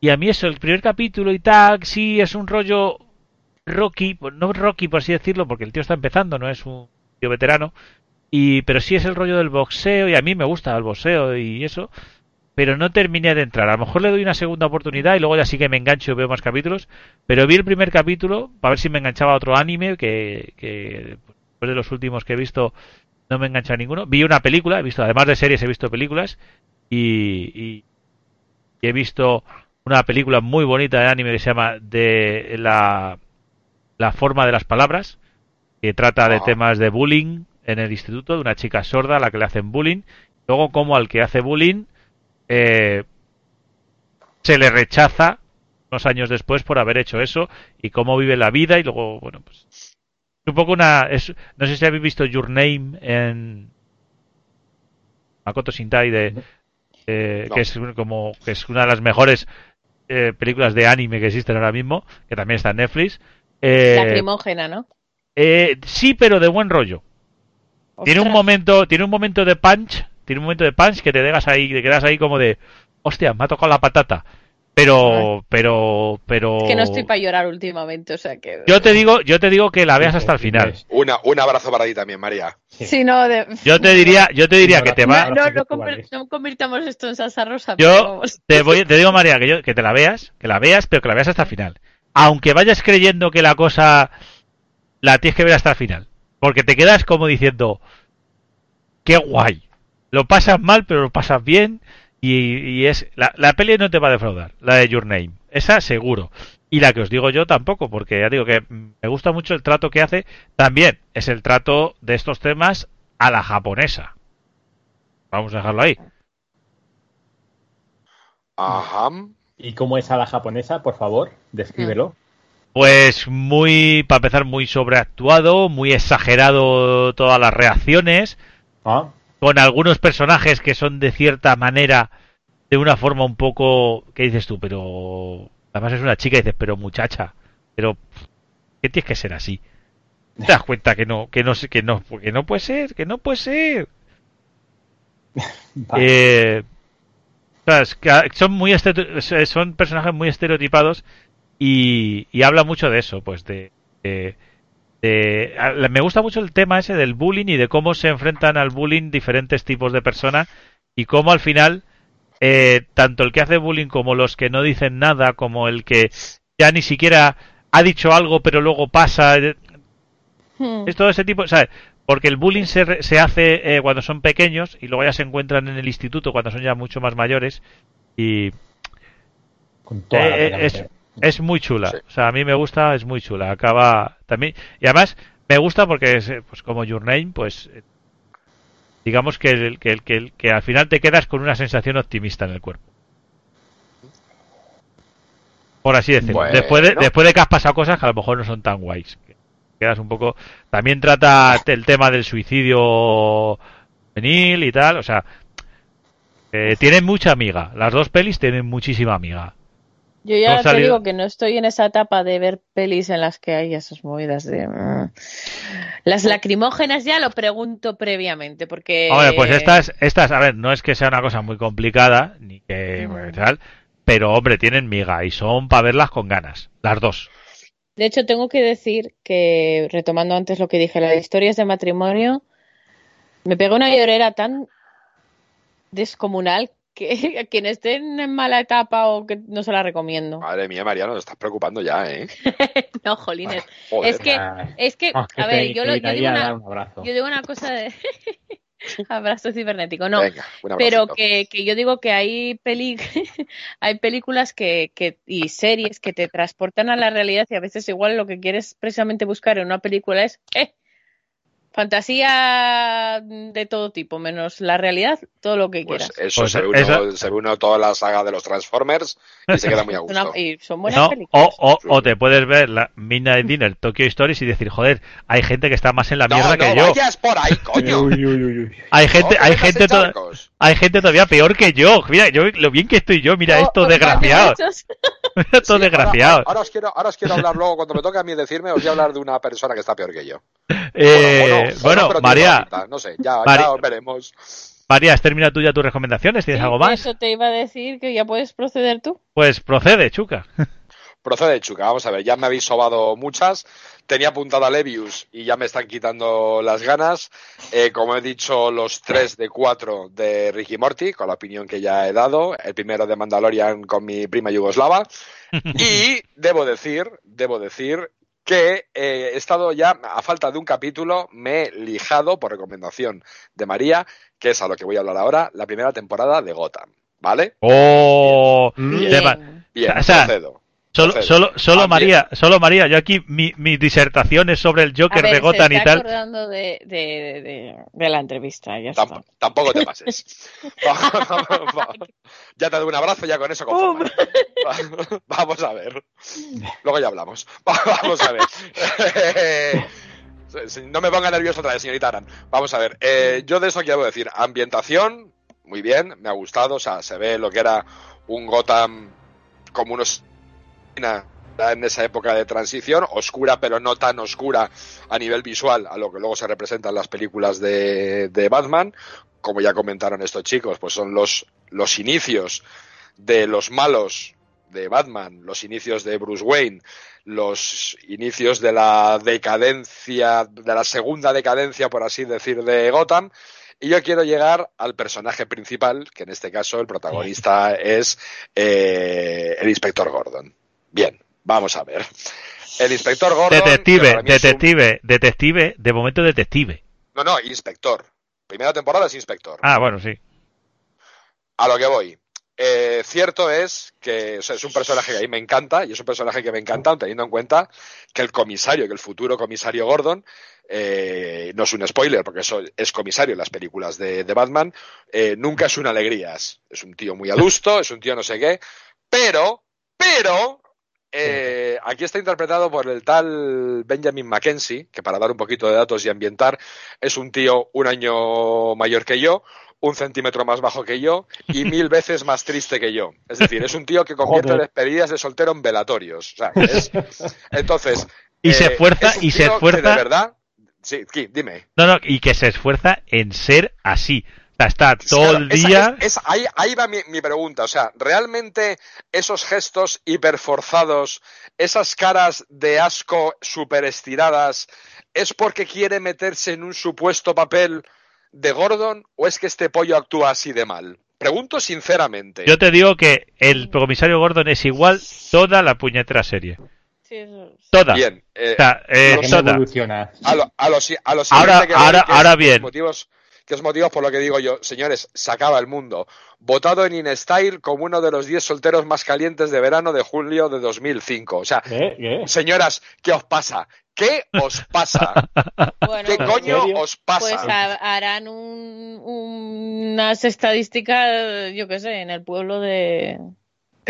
Speaker 1: Y a mí eso, el primer capítulo y tal, sí es un rollo Rocky, pues no Rocky por así decirlo, porque el tío está empezando, no es un tío veterano. Y, pero sí es el rollo del boxeo y a mí me gusta el boxeo y eso. Pero no terminé de entrar. A lo mejor le doy una segunda oportunidad y luego ya sí que me engancho y veo más capítulos. Pero vi el primer capítulo para ver si me enganchaba a otro anime que, que después de los últimos que he visto no me engancha a ninguno. Vi una película, he visto, además de series, he visto películas y, y- y he visto una película muy bonita de anime que se llama de la, la forma de las palabras, que trata de
Speaker 2: Ah.
Speaker 1: temas de bullying en el instituto, de una chica sorda a la que le hacen bullying, luego como al que hace bullying eh, se le rechaza unos años después por haber hecho eso y cómo vive la vida y luego, bueno, pues es un poco una... Es, no sé si habéis visto Your Name en Makoto Shinkai de... eh,
Speaker 2: No.
Speaker 1: que es como que es una de las mejores eh, películas de anime que existen ahora mismo que también está en Netflix eh,
Speaker 4: Lacrimógena, ¿no?
Speaker 1: eh, sí pero de buen rollo tiene un momento tiene un momento de punch tiene un momento de punch que te dejas ahí te quedas ahí como de hostia me ha tocado la patata pero pero pero
Speaker 4: Es que no estoy para llorar últimamente, o sea que...
Speaker 1: yo te digo yo te digo que la veas hasta el final
Speaker 2: Una, un abrazo para ti también, María.
Speaker 4: Sí, no, de-
Speaker 1: yo te diría yo te diría que te va
Speaker 4: no, no, convirtamos esto en salsa rosa. pero
Speaker 1: Yo te, voy, te digo, María, que, yo, que te la veas, que la veas, pero que la veas hasta el final. Aunque vayas creyendo que la cosa la tienes que ver hasta el final. Porque te quedas como diciendo, qué guay. Lo pasas mal, pero lo pasas bien. Y, y es la, la peli no te va a defraudar, la de Your Name. Esa seguro. Y la que os digo yo tampoco, porque ya digo que me gusta mucho el trato que hace. También es el trato de estos temas a la japonesa. Vamos a dejarlo ahí.
Speaker 2: Ajá.
Speaker 3: ¿Y cómo es a la japonesa, por favor? Descríbelo.
Speaker 1: Pues muy, para empezar, muy sobreactuado, muy exagerado todas las reacciones,
Speaker 3: Ah,
Speaker 1: con algunos personajes que son de cierta manera, de una forma un poco, ¿qué dices tú? Pero, además es una chica y dices, pero muchacha, pero, ¿qué tienes que ser así? ¿Te das cuenta que no, que no, sé- que no, que no puede ser, que no puede ser?
Speaker 3: vale.
Speaker 1: Eh, ¿sabes? Que son muy son personajes muy estereotipados y, y habla mucho de eso, pues de, de- de- a- me gusta mucho el tema ese del bullying y de cómo se enfrentan al bullying diferentes tipos de personas y cómo al final eh, tanto el que hace bullying como los que no dicen nada, como el que ya ni siquiera ha dicho algo pero luego pasa, eh,
Speaker 4: Hmm.
Speaker 1: es todo ese tipo, ¿sabes? Porque el bullying se, re- se hace eh, cuando son pequeños y luego ya se encuentran en el instituto cuando son ya mucho más mayores y
Speaker 3: Con toda
Speaker 1: eh, es, es muy chula.
Speaker 2: Sí.
Speaker 1: O sea, a mí me gusta, es muy chula. Acaba también y además me gusta porque es eh, pues como Your Name, pues eh, digamos que el, que, el- que, el- que al final te quedas con una sensación optimista en el cuerpo. Por así decirlo.
Speaker 2: Bueno.
Speaker 1: Después, de, después de que has pasado cosas que a lo mejor no son tan guays. Quedas un poco. También trata el tema del suicidio juvenil y tal. O sea, eh, tienen mucha amiga. Las dos pelis tienen muchísima amiga.
Speaker 4: Yo ya te digo que no estoy en esa etapa de ver pelis en las que hay esas movidas de... mm. Las lacrimógenas ya lo pregunto previamente, porque...
Speaker 1: Hombre, pues estas, estas, a ver, no es que sea una cosa muy complicada, ni que
Speaker 4: Mm.
Speaker 1: tal, pero hombre, tienen miga y son para verlas con ganas, las dos.
Speaker 4: De hecho, tengo que decir que, retomando antes lo que dije, las historias de matrimonio, me pegó una llorera tan descomunal que (laughs) a quien esté en mala etapa o que no se la recomiendo.
Speaker 2: Madre mía, Mariano, te estás preocupando ya, ¿eh? (laughs)
Speaker 4: No, jolines.
Speaker 2: Joder.
Speaker 4: Es que,
Speaker 3: Ah,
Speaker 4: es que,
Speaker 3: ah, que
Speaker 4: a ver,
Speaker 3: te-
Speaker 4: yo, lo- yo digo una,
Speaker 3: un
Speaker 4: yo digo una cosa de (laughs) abrazo cibernético, no,
Speaker 2: Venga, un
Speaker 4: pero que, que yo digo que hay peli hay películas que, que y series que te transportan a la realidad y a veces igual lo que quieres precisamente buscar en una película es eh, fantasía de todo tipo, menos la realidad, todo lo que
Speaker 2: Pues
Speaker 4: quieras.
Speaker 2: eso
Speaker 1: Pues
Speaker 2: se, ve uno,
Speaker 1: esa-
Speaker 2: se ve uno toda la saga de los Transformers y se queda muy a (laughs)
Speaker 4: Una-
Speaker 2: gusto.
Speaker 4: y son buenas
Speaker 1: ¿No?
Speaker 4: películas.
Speaker 1: O, o, o te puedes ver la Midnight Dinner, Tokyo Stories y decir, joder, hay gente que está más en la
Speaker 2: No,
Speaker 1: mierda
Speaker 2: no
Speaker 1: que yo.
Speaker 2: vayas por ahí, (laughs) coño.
Speaker 3: Uy, uy, uy, uy.
Speaker 1: Hay
Speaker 2: No
Speaker 1: gente,
Speaker 2: te
Speaker 1: hay gente, hay gente todavía peor que yo. Mira, yo lo bien que estoy yo, mira
Speaker 4: No,
Speaker 1: desgraciados, (laughs)
Speaker 4: muchachos,
Speaker 1: estos
Speaker 2: Sí, ahora-
Speaker 1: desgraciados.
Speaker 2: Ahora, ahora os quiero, ahora os quiero hablar luego, cuando me toque a mí decirme, os voy a hablar de una persona que está peor que yo.
Speaker 1: Eh,
Speaker 2: Bueno,
Speaker 1: bueno,
Speaker 2: bueno, pero tiene
Speaker 1: María,
Speaker 2: pinta, No sé, ya, veremos.
Speaker 1: María, ¿has terminado tú ya tus recomendaciones? ¿Tienes
Speaker 4: Sí,
Speaker 1: algo más?
Speaker 4: Eso te iba a decir que ya puedes proceder tú.
Speaker 1: Pues procede, Chuca. (laughs)
Speaker 2: Procede, Chuca. Vamos a ver, ya me habéis sobado muchas. Tenía apuntada Levius y ya me están quitando las ganas. Eh, como he dicho, los tres de cuatro de Ricky Morty, con la opinión que ya he dado. El primero de Mandalorian con mi prima yugoslava. (laughs) Y debo decir, debo decir que eh, he estado ya, a falta de un capítulo, me he lijado por recomendación de María, que es a lo que voy a hablar ahora, la primera temporada de Gotham. ¿Vale?
Speaker 1: Oh,
Speaker 3: Bien.
Speaker 1: de ma-
Speaker 2: Bien,
Speaker 1: O sea,
Speaker 2: procedo.
Speaker 1: Solo, solo, solo María, solo María. Yo aquí mi, mi disertación es sobre el Joker
Speaker 4: ver,
Speaker 1: de Gotham
Speaker 4: se
Speaker 1: y tal.
Speaker 4: acordando de, de, de, de la entrevista, ya
Speaker 2: Tamp-
Speaker 4: está.
Speaker 2: tampoco te pases. (laughs) (laughs) ya te doy un abrazo, ya con eso conforme. (laughs) Vamos a ver. Luego ya hablamos. Vamos a ver. No me ponga nervioso otra vez, señorita Aran. Vamos a ver. Eh, yo de eso quiero decir. Ambientación, muy bien, me ha gustado. O sea, se ve lo que era un Gotham como unos en esa época de transición, oscura pero no tan oscura a nivel visual a lo que luego se representa en las películas de, de Batman. Como ya comentaron estos chicos, pues son los, los inicios de los malos de Batman, los inicios de Bruce Wayne, los inicios de la decadencia, de la segunda decadencia, por así decir, de Gotham. Y yo quiero llegar al personaje principal, que en este caso el protagonista es eh, el inspector Gordon. Bien, vamos a ver. El inspector Gordon.
Speaker 1: Detective,
Speaker 2: un-
Speaker 1: detective, detective, de momento detective.
Speaker 2: No, no, inspector. Primera temporada es inspector.
Speaker 1: Ah, bueno, sí.
Speaker 2: A lo que voy. Eh, cierto es que o sea, es un personaje que a mí me encanta y es un personaje que me encanta teniendo en cuenta que el comisario, que el futuro comisario Gordon, eh, no es un spoiler porque eso es comisario en las películas de, de Batman, eh, nunca es una alegría. Es, es un tío muy (laughs) adusto, es un tío no sé qué, pero, pero, eh, aquí está interpretado por el tal Benjamin Mackenzie, que para dar un poquito de datos y ambientar, es un tío un año mayor que yo, un centímetro más bajo que yo y (laughs) mil veces más triste que yo. Es decir, es un tío que convierte
Speaker 3: Joder.
Speaker 2: despedidas de soltero en velatorios. O sea, es- (laughs) entonces.
Speaker 1: Y se
Speaker 2: eh,
Speaker 1: esfuerza-
Speaker 2: es
Speaker 1: y se esfuerza-
Speaker 2: De verdad. Sí, dime.
Speaker 1: No, no, y que se esfuerza en ser así. Sea, está todo
Speaker 2: Claro,
Speaker 1: el
Speaker 2: esa-
Speaker 1: día.
Speaker 2: es- es- ahí, ahí va mi, mi pregunta. O sea, ¿realmente esos gestos hiperforzados, esas caras de asco super estiradas, es porque quiere meterse en un supuesto papel de Gordon o es que este pollo actúa así de mal? Pregunto sinceramente.
Speaker 1: Yo te digo que el comisario Gordon es igual toda la puñetera serie.
Speaker 4: Sí, eso-
Speaker 1: Toda.
Speaker 2: Bien. eh,
Speaker 1: O sea, eh,
Speaker 3: no
Speaker 1: toda.
Speaker 3: evoluciona.
Speaker 2: a lo, a lo si- a lo
Speaker 1: Ahora- ahora- ahora
Speaker 2: los
Speaker 1: bien.
Speaker 2: motivos, que es motivos por lo que digo yo, señores, se acaba el mundo. Votado en InStyle como uno de los 10 solteros más calientes de verano de julio de 2005. O sea,
Speaker 3: ¿Qué? ¿Qué?
Speaker 2: señoras, ¿qué os pasa? ¿Qué os pasa? (laughs)
Speaker 4: Bueno,
Speaker 2: ¿Qué
Speaker 3: ¿en
Speaker 2: coño
Speaker 3: serio?
Speaker 2: os pasa?
Speaker 4: pues ha- harán un, unas estadísticas, yo qué sé, en el pueblo de...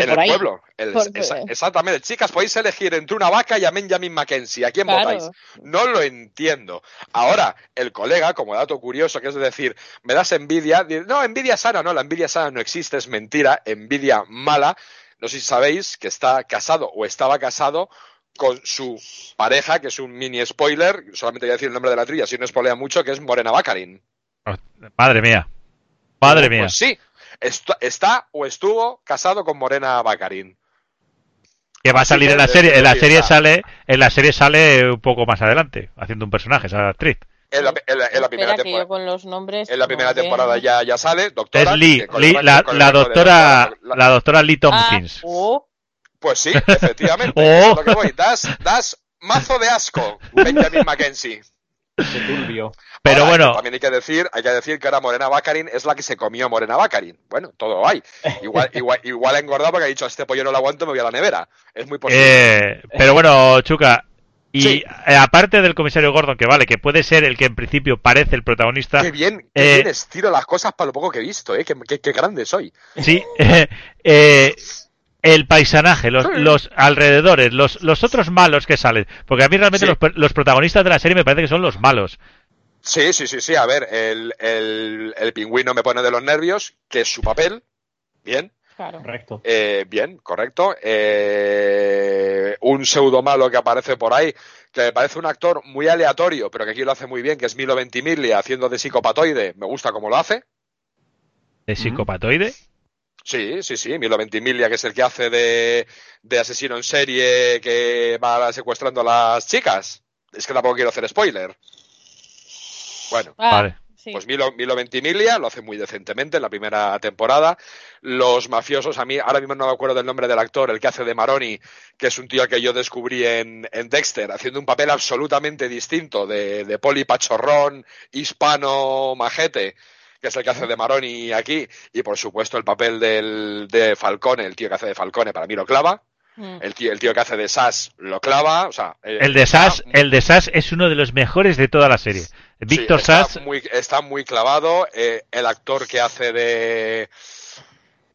Speaker 2: en
Speaker 4: por
Speaker 2: el
Speaker 4: ahí.
Speaker 2: pueblo. El-
Speaker 4: Por-
Speaker 2: esa- exactamente. Chicas, podéis elegir entre una vaca y a Benjamin Mackenzie. ¿A quién
Speaker 4: Claro.
Speaker 2: votáis? No lo entiendo. Ahora, el colega, como dato curioso, que es decir, me das envidia. di- No, envidia sana, no, la envidia sana no existe, es mentira. Envidia mala. No sé si sabéis que está casado o estaba casado con su pareja, que es un mini spoiler, solamente voy a decir el nombre de la trilla, si no spoilea mucho, que es Morena Baccarin.
Speaker 1: Madre mía. Madre
Speaker 2: Pues
Speaker 1: mía.
Speaker 2: sí, est- está o estuvo casado con Morena Baccarin.
Speaker 1: Que va a salir en la serie. En la serie
Speaker 2: está.
Speaker 1: sale, en la serie sale un poco más adelante, haciendo un personaje, esa actriz.
Speaker 2: En la, en la- en la primera temporada.
Speaker 4: con los nombres...
Speaker 2: En la primera temporada ya, ya sale, doctora.
Speaker 1: Es Lee, Lee, la, la doctora, la doctora Lee
Speaker 4: Ah,
Speaker 1: Tompkins.
Speaker 4: oh,
Speaker 2: Pues sí, (laughs) efectivamente.
Speaker 1: Oh.
Speaker 2: lo que voy. Das, das mazo de asco, (laughs) Benjamin Mackenzie.
Speaker 3: Qué turbio.
Speaker 1: Pero
Speaker 2: Ahora,
Speaker 1: bueno,
Speaker 2: También hay que decir, hay que decir que ahora Morena Baccarin es la que se comió Morena Baccarin. Bueno, todo hay. (laughs) Igual, igual, igual ha engordado porque ha dicho, este pollo no lo aguanto, me voy a la nevera. Es muy posible.
Speaker 1: eh, pero bueno, Chuca. Y
Speaker 2: Sí.
Speaker 1: eh, aparte del comisario Gordon, que vale, que puede ser el que en principio parece el protagonista,
Speaker 2: Qué bien, qué
Speaker 1: eh,
Speaker 2: bien estiro las cosas para lo poco que he visto, ¿eh? Qué, qué- qué grande soy.
Speaker 1: Sí, (laughs) eh, el paisanaje, los,
Speaker 2: Sí.
Speaker 1: los alrededores, los, los otros malos que salen. Porque a mí realmente
Speaker 2: Sí.
Speaker 1: los, los protagonistas de la serie me parece que son los malos.
Speaker 2: Sí, sí, sí, sí. A ver, el, el, el pingüino me pone de los nervios, que es su papel. Bien.
Speaker 4: Claro.
Speaker 3: Correcto.
Speaker 2: Eh, bien, correcto. Eh, un pseudo malo que aparece por ahí, que me parece un actor muy aleatorio, pero que aquí lo hace muy bien, que es Milo Ventimiglia haciendo de psicopatoide. Me gusta cómo lo hace.
Speaker 1: ¿De psicopatoide?
Speaker 2: Sí, sí, sí. Milo Ventimiglia, que es el que hace de, de asesino en serie que va secuestrando a las chicas. Es que tampoco quiero hacer spoiler. Bueno,
Speaker 4: Ah,
Speaker 1: Vale.
Speaker 4: sí.
Speaker 2: pues Milo, Milo Ventimiglia lo hace muy decentemente en la primera temporada. Los mafiosos, a mí ahora mismo no me acuerdo del nombre del actor, el que hace de Maroni, que es un tío que yo descubrí en, en Dexter, haciendo un papel absolutamente distinto de, de poli pachorrón, hispano, majete, que es el que hace de Maroni aquí. Y por supuesto el papel del, de Falcone, el tío que hace de Falcone, para mí lo clava.
Speaker 4: Mm.
Speaker 2: El tío, el tío que hace de Sass lo clava. O sea, eh,
Speaker 1: El de
Speaker 2: está
Speaker 1: Sass, el de Sass es uno de los mejores de toda la serie. Víctor
Speaker 2: Sí, está
Speaker 1: Sass,
Speaker 2: Muy, está muy clavado. Eh, el actor que hace de,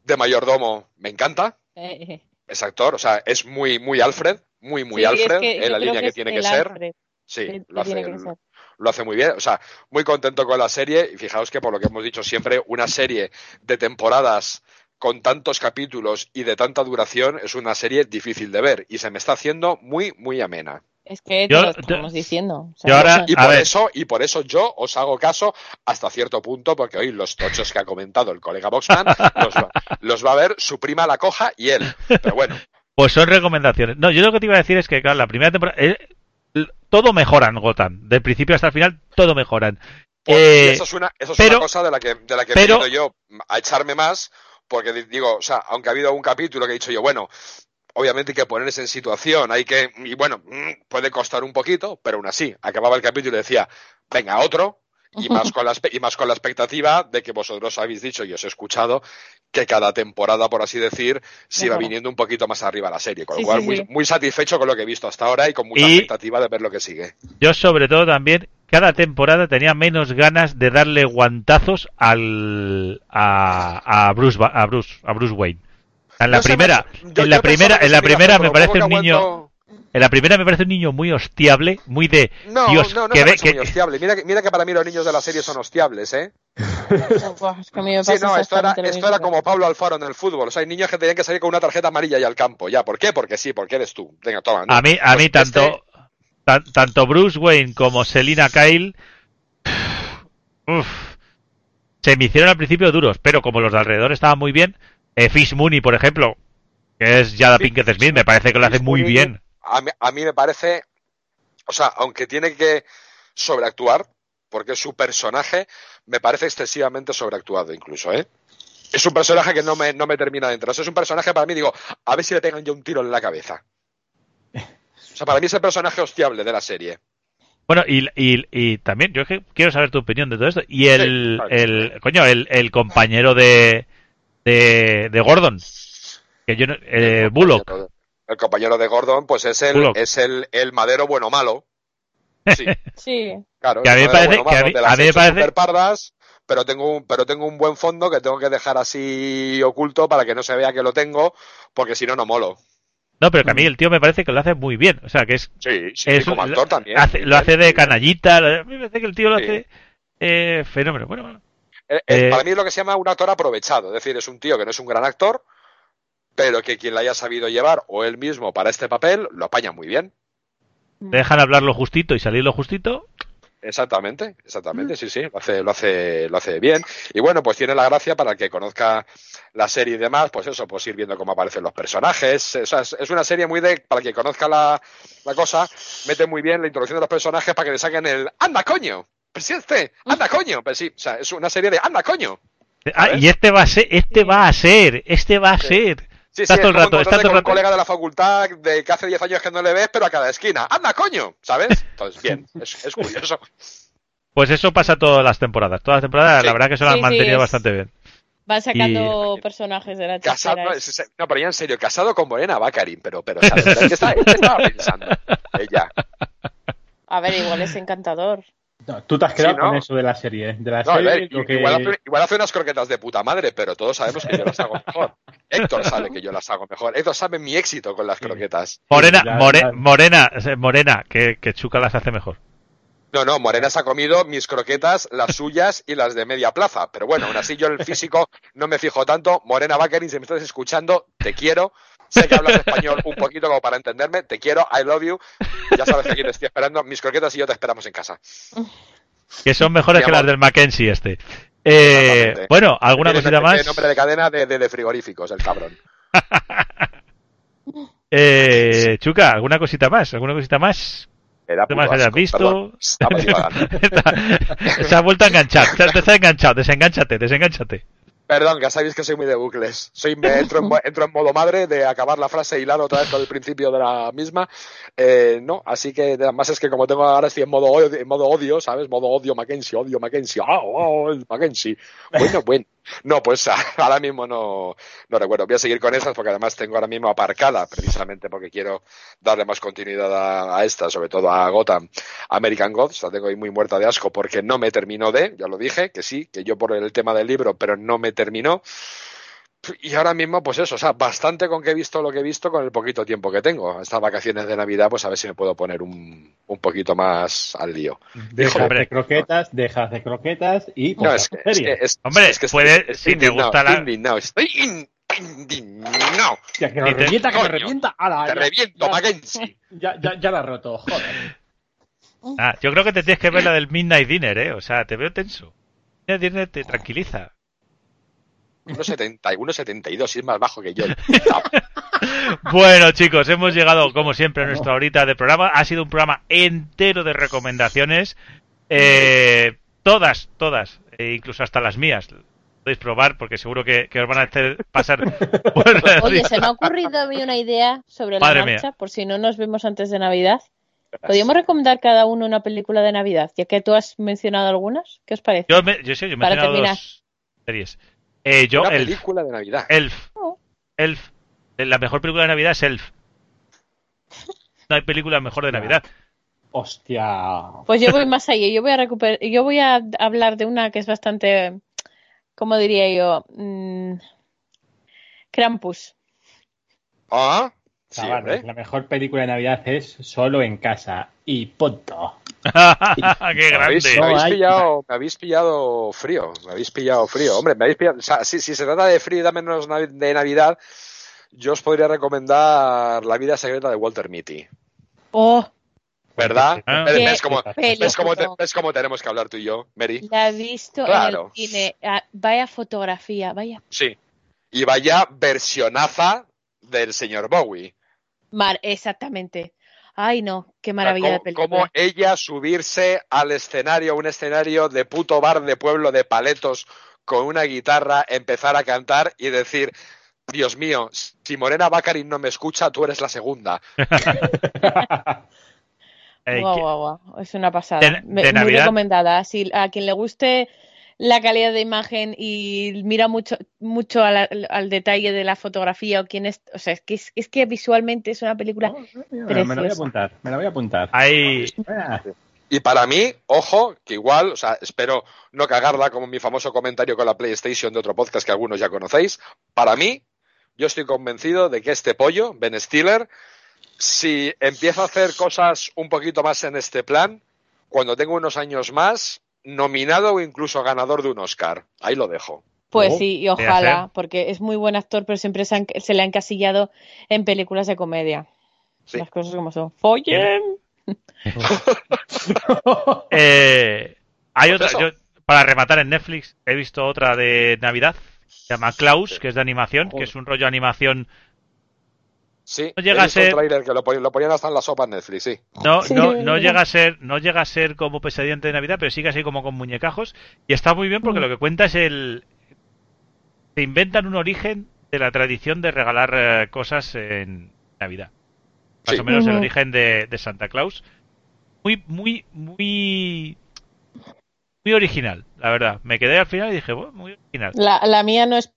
Speaker 2: de mayordomo me encanta.
Speaker 4: Eh.
Speaker 2: Ese actor, o sea, es muy, muy Alfred. Muy, muy
Speaker 4: Sí,
Speaker 2: Alfred.
Speaker 4: es que
Speaker 2: en la línea que, tiene que ser. Sí, lo hace,
Speaker 4: que ser.
Speaker 2: Lo hace muy bien. O sea, muy contento con la serie. Y fijaos que por lo que hemos dicho siempre, una serie de temporadas con tantos capítulos y de tanta duración es una serie difícil de ver. Y se me está haciendo muy, muy amena.
Speaker 4: Es que
Speaker 1: Yo-
Speaker 4: lo estamos diciendo. o sea,
Speaker 1: yo ahora-.
Speaker 2: Y por
Speaker 1: ver.
Speaker 2: eso, y por eso yo os hago caso hasta cierto punto, porque hoy los tochos que ha comentado el colega Boxman los va, los va a ver su prima la coja y él. Pero bueno, (laughs)
Speaker 1: pues son recomendaciones. No, yo lo que te iba a decir es que, claro, la primera temporada. eh, todo mejora en Gotham. Del principio hasta el final, todo mejoran.
Speaker 2: pues,
Speaker 1: Eh,
Speaker 2: eso es una, eso es
Speaker 1: pero-
Speaker 2: una cosa de la que, de la que
Speaker 1: pero-
Speaker 2: he venido yo a echarme más, porque di- digo, o sea, aunque ha habido un capítulo que he dicho yo, bueno, obviamente hay que ponerse en situación, hay que, y bueno, mm, puede costar un poquito, pero aún así, acababa el capítulo y decía, venga, otro, y más (laughs) con la, y más con la expectativa de que vosotros habéis dicho y os he escuchado que cada temporada, por así decir, se iba viniendo un poquito más arriba la serie, con lo
Speaker 4: Sí,
Speaker 2: cual
Speaker 4: sí,
Speaker 2: muy,
Speaker 4: sí.
Speaker 2: muy satisfecho con lo que he visto hasta ahora y con mucha
Speaker 1: Y-
Speaker 2: expectativa de ver lo que sigue.
Speaker 1: Yo, sobre todo, también, cada temporada tenía menos ganas de darle guantazos al. a, a Bruce, a Bruce, a Bruce Wayne. En la
Speaker 2: No
Speaker 1: primera,
Speaker 2: yo-
Speaker 1: en la primera, en la primera me parece un niño,
Speaker 2: aguanto-
Speaker 1: en la primera me parece un niño muy hostiable, muy de
Speaker 2: No,
Speaker 1: Dios,
Speaker 2: no, no
Speaker 1: que
Speaker 2: me parece
Speaker 1: que,
Speaker 2: muy hostiable. Mira, que- mira que para mí los niños de la serie son hostiables, ¿eh?
Speaker 4: Buah, es que a mí me
Speaker 2: Sí, no, esto era, esto era como Pablo Alfaro en el fútbol. O sea, hay niños que tenían que salir con una tarjeta amarilla y al campo. Ya, ¿por qué? Porque sí, porque eres tú. Venga, toma. ¿no?
Speaker 1: a mí, a mí
Speaker 2: Pues
Speaker 1: tanto,
Speaker 2: este-
Speaker 1: tan- tanto Bruce Wayne como Selina Kyle, uf, se me hicieron al principio duros, pero como los de alrededor estaban muy bien, eh, Fish Mooney, por ejemplo, que es Jada Pinkett Smith, me parece que lo hace muy bien.
Speaker 2: A mí, a mí me parece. O sea, aunque tiene que sobreactuar, porque su personaje me parece excesivamente sobreactuado, incluso, ¿eh? Es un personaje que no me, no me termina de entrar. O sea, es un personaje para mí, digo, a ver si le pegan yo un tiro en la cabeza. O sea, para mí es el personaje hostiable de la serie.
Speaker 1: Bueno, y, y, y también, yo quiero saber tu opinión de todo esto. Y el,
Speaker 2: claro.
Speaker 1: el coño, el, el compañero de, de, de Gordon, que yo no- eh, Bullock,
Speaker 2: El compañero de Gordon, pues es el,
Speaker 1: Bullock.
Speaker 2: es el, el madero bueno malo. Sí, (laughs)
Speaker 4: Sí,
Speaker 2: claro.
Speaker 1: Que a mí me parece-
Speaker 2: bueno
Speaker 1: que a mí-
Speaker 2: de las
Speaker 1: a mí me parece-
Speaker 2: superpardas, pero tengo un, pero tengo un buen fondo que tengo que dejar así oculto para que no se vea que lo tengo, porque si no, no molo.
Speaker 1: no, pero que a mí el tío me parece que lo hace muy bien. O sea, que es,
Speaker 2: Sí, sí,
Speaker 1: es
Speaker 2: como
Speaker 1: un-
Speaker 2: actor también.
Speaker 1: hace- lo hace de canallita. A mí me parece que el tío lo
Speaker 2: Sí.
Speaker 1: hace eh, fenómeno. Bueno, bueno.
Speaker 2: Eh, eh,
Speaker 1: Eh,
Speaker 2: para mí es lo que se llama un actor aprovechado, es decir, es un tío que no es un gran actor, pero que quien le haya sabido llevar, o él mismo para este papel, lo apaña muy bien.
Speaker 1: Te dejan hablar lo justito y salir lo justito.
Speaker 2: Exactamente, exactamente, sí, sí, lo hace, lo hace, lo hace bien. Y bueno, pues tiene la gracia para el que conozca la serie y demás, pues eso, pues ir viendo cómo aparecen los personajes. O sea, es, una serie muy de, para el que conozca la, la cosa, mete muy bien la introducción de los personajes para que le saquen el ¡Anda, coño! ¡Presidente! ¡Anda, coño! Pues sí, o sea, es una serie de ¡Anda, coño!
Speaker 1: Ah, y este va a ser, este va a ser, este va a
Speaker 2: Sí.
Speaker 1: ser.
Speaker 2: Sí,
Speaker 1: Está
Speaker 2: sí,
Speaker 1: todo el rato, está
Speaker 2: encontrarte
Speaker 1: todo el
Speaker 2: con un
Speaker 1: rato.
Speaker 2: colega de la facultad de que hace 10 años que no le ves, pero a cada esquina. ¡Anda, coño! ¿Sabes? Entonces, bien, (laughs) es, es curioso.
Speaker 1: Pues eso pasa todas las temporadas. Todas las temporadas,
Speaker 2: Sí.
Speaker 1: la verdad que se lo han
Speaker 4: Sí, sí,
Speaker 1: mantenido
Speaker 4: es-
Speaker 1: bastante bien.
Speaker 4: van sacando personajes de la
Speaker 2: Casado, no, es- es- no, pero ya en serio, casado con Morena Baccarin, pero, pero, o sea, ¿qué, está- qué estaba pensando? (laughs) Ella.
Speaker 4: A ver, igual es encantador.
Speaker 3: No, tú te has quedado
Speaker 2: Sí, ¿no?
Speaker 3: con eso de la serie. ¿eh? De la
Speaker 2: No, a
Speaker 3: serie,
Speaker 2: ver,
Speaker 3: lo que...
Speaker 2: igual, hace, igual hace unas croquetas de puta madre, pero todos sabemos que yo las hago mejor. (laughs) Héctor sabe que yo las hago mejor. Héctor sabe mi éxito con las croquetas.
Speaker 1: Morena,
Speaker 3: ya-
Speaker 1: more-
Speaker 3: ya-
Speaker 1: morena, eh, morena, que, que Chuca las hace mejor.
Speaker 2: No, no, Morena se ha comido mis croquetas, las suyas y las de media plaza. Pero bueno, aún así yo en el físico no me fijo tanto. Morena Bakerin, si me estás escuchando, te quiero. Sé que hablas español un poquito como para entenderme. Te quiero, I love you. Ya sabes que aquí te estoy esperando. Mis croquetas y yo te esperamos en casa.
Speaker 1: Que son mejores
Speaker 2: Mi
Speaker 1: que
Speaker 2: amor.
Speaker 1: las del Mackenzie este. Eh, bueno, ¿alguna
Speaker 2: Tiene
Speaker 1: cosita
Speaker 2: nombre-
Speaker 1: más?
Speaker 2: nombre de cadena de, de- de frigoríficos, el cabrón. (laughs)
Speaker 1: Eh, Chuca, ¿alguna cosita más? ¿Alguna cosita más?
Speaker 2: Era
Speaker 1: ¿Qué más
Speaker 2: asco,
Speaker 1: visto? Se ha vuelto a enganchar. Se ha- se ha enganchado. Desengánchate, desengánchate.
Speaker 2: Perdón, ya sabéis que soy muy de bucles. Soy, me entro, en, entro en modo madre de acabar la frase y hilar otra vez el principio de la misma. Eh, no, así que además es que como tengo ahora estoy en modo odio, en modo odio ¿sabes? Modo odio Mackenzie, odio Mackenzie, ah, oh, Mackenzie. Bueno, (laughs) bueno. No, pues (laughs) ahora mismo no, no recuerdo. Voy a seguir con esas porque además tengo ahora mismo aparcada, precisamente porque quiero darle más continuidad a, a esta, sobre todo a Gotham American Gods. La tengo ahí muy muerta de asco porque no me terminó de, ya lo dije, que sí, que yo por el tema del libro, pero no me terminó. Y ahora mismo, pues eso, o sea, bastante con que he visto lo que he visto con el poquito tiempo que tengo. Estas vacaciones de Navidad, pues a ver si me puedo poner un, un poquito más al lío.
Speaker 3: Dejas
Speaker 1: hombre.
Speaker 3: de croquetas, dejas de croquetas y
Speaker 2: No,
Speaker 3: pues,
Speaker 2: es que, es
Speaker 3: serie.
Speaker 2: que- es-
Speaker 1: Hombre,
Speaker 2: es que
Speaker 1: puede-
Speaker 2: estoy,
Speaker 1: si te gusta la-
Speaker 2: estoy indignado, estoy in- indignado.
Speaker 3: Que
Speaker 1: te-
Speaker 3: revienta, que
Speaker 2: coño,
Speaker 3: revienta. Ala,
Speaker 2: Te
Speaker 3: ya,
Speaker 2: reviento,
Speaker 3: ya,
Speaker 2: Mackenzie. (laughs)
Speaker 3: ya, ya, ya la he roto, joder.
Speaker 1: Ah, yo creo que te tienes que ver la del Midnight Dinner, ¿eh? O sea, te veo tenso. Midnight Dinner te tranquiliza.
Speaker 2: 1,70, 1,72 y es más bajo que yo. (laughs)
Speaker 1: Bueno, chicos, hemos llegado, como siempre, a nuestra horita de programa. Ha sido un programa entero de recomendaciones. Eh, todas, todas, e incluso hasta las mías. Podéis probar porque seguro que, que os van a hacer pasar (laughs)
Speaker 4: Oye, se me ha ocurrido a mí una idea sobre la
Speaker 1: Madre
Speaker 4: marcha, por si no nos vemos antes de Navidad. ¿Podríamos recomendar cada uno una película de Navidad? Ya que tú has mencionado algunas. ¿Qué os parece?
Speaker 1: Yo, me, yo sí, yo he
Speaker 4: Para
Speaker 1: mencionado
Speaker 4: terminar.
Speaker 1: dos series. Eh, yo,
Speaker 2: Una
Speaker 1: Elf.
Speaker 2: película de Navidad.
Speaker 1: Elf.
Speaker 4: Oh.
Speaker 1: Elf. La mejor película de Navidad es Elf. (laughs) No hay película mejor de Navidad.
Speaker 3: Hostia.
Speaker 4: Pues yo voy más allá. Yo voy a recuperar, yo voy a hablar de una que es bastante, ¿cómo diría yo? Mm, Krampus.
Speaker 2: Ah,
Speaker 3: Chavales, la mejor película de Navidad es Solo en casa. Y punto. (laughs)
Speaker 1: ¡Qué
Speaker 2: Me habéis,
Speaker 1: grande!
Speaker 2: me habéis
Speaker 3: No
Speaker 2: pillado, me habéis pillado frío, me habéis pillado frío. Hombre, me habéis pillado, o sea, si, si se trata de frío y dame menos de Navidad, yo os podría recomendar La vida secreta de Walter Mitty.
Speaker 4: Oh,
Speaker 2: ¿Verdad?
Speaker 1: Ah.
Speaker 2: ¿Ves, cómo, ves cómo te- ves cómo tenemos que hablar tú y yo, Mary?
Speaker 4: la he visto
Speaker 2: Claro.
Speaker 4: en el cine. Ah, vaya fotografía, vaya.
Speaker 2: Sí. Y vaya versionaza del señor Bowie.
Speaker 4: Mar, exactamente. Ay, no, qué maravilla de película.
Speaker 2: Cómo ella subirse al escenario, un escenario de puto bar de pueblo de paletos con una guitarra, empezar a cantar y decir, Dios mío, si Morena Baccarin no me escucha, tú eres la segunda.
Speaker 1: Eh, (laughs)
Speaker 4: Guau,
Speaker 1: ¿qué-
Speaker 4: guau, guau, Es una pasada.
Speaker 1: De-
Speaker 4: Me-
Speaker 1: de
Speaker 4: Muy
Speaker 1: Navidad.
Speaker 4: recomendada. Si a quien le guste la calidad de imagen y mira mucho mucho al, al detalle de la fotografía o quién es, o sea, es que es, es que visualmente es una película
Speaker 3: me, la voy a apuntar, me la voy a apuntar.
Speaker 1: Hay,
Speaker 3: Ah,
Speaker 2: Y para mí, ojo, que igual, o sea, espero no cagarla como mi famoso comentario con la PlayStation de otro podcast que algunos ya conocéis. Para mí, yo estoy convencido de que este pollo, Ben Stiller, si empieza a hacer cosas un poquito más en este plan, cuando tenga unos años más, nominado o incluso ganador de un Oscar. Ahí lo dejo.
Speaker 4: Pues
Speaker 3: Oh,
Speaker 4: sí, y ojalá, porque es muy buen actor, pero siempre se, han- se le ha encasillado en películas de comedia.
Speaker 2: Sí.
Speaker 4: Las cosas como son. ¡Follen! (laughs)
Speaker 1: eh, hay
Speaker 2: Pues
Speaker 1: otra. yo, para rematar en Netflix, he visto otra de Navidad. Se llama Klaus, que es de animación, que es un rollo animación.
Speaker 2: Sí,
Speaker 1: No llega
Speaker 2: he
Speaker 1: a ser-
Speaker 2: tráiler que lo ponían, lo ponían hasta en la sopa en Netflix, sí.
Speaker 1: No, no, no llega a ser, no llega a ser como pesadilla de Navidad, pero sigue así como con muñecajos. Y está muy bien porque
Speaker 4: Mm.
Speaker 1: lo que cuenta es el. Se inventan un origen de la tradición de regalar eh, cosas en Navidad. Más
Speaker 2: Sí.
Speaker 1: o menos el origen de, de Santa Claus. Muy, muy, muy. Muy original, la verdad. Me quedé al final y dije, bueno, muy original.
Speaker 4: La, la mía no es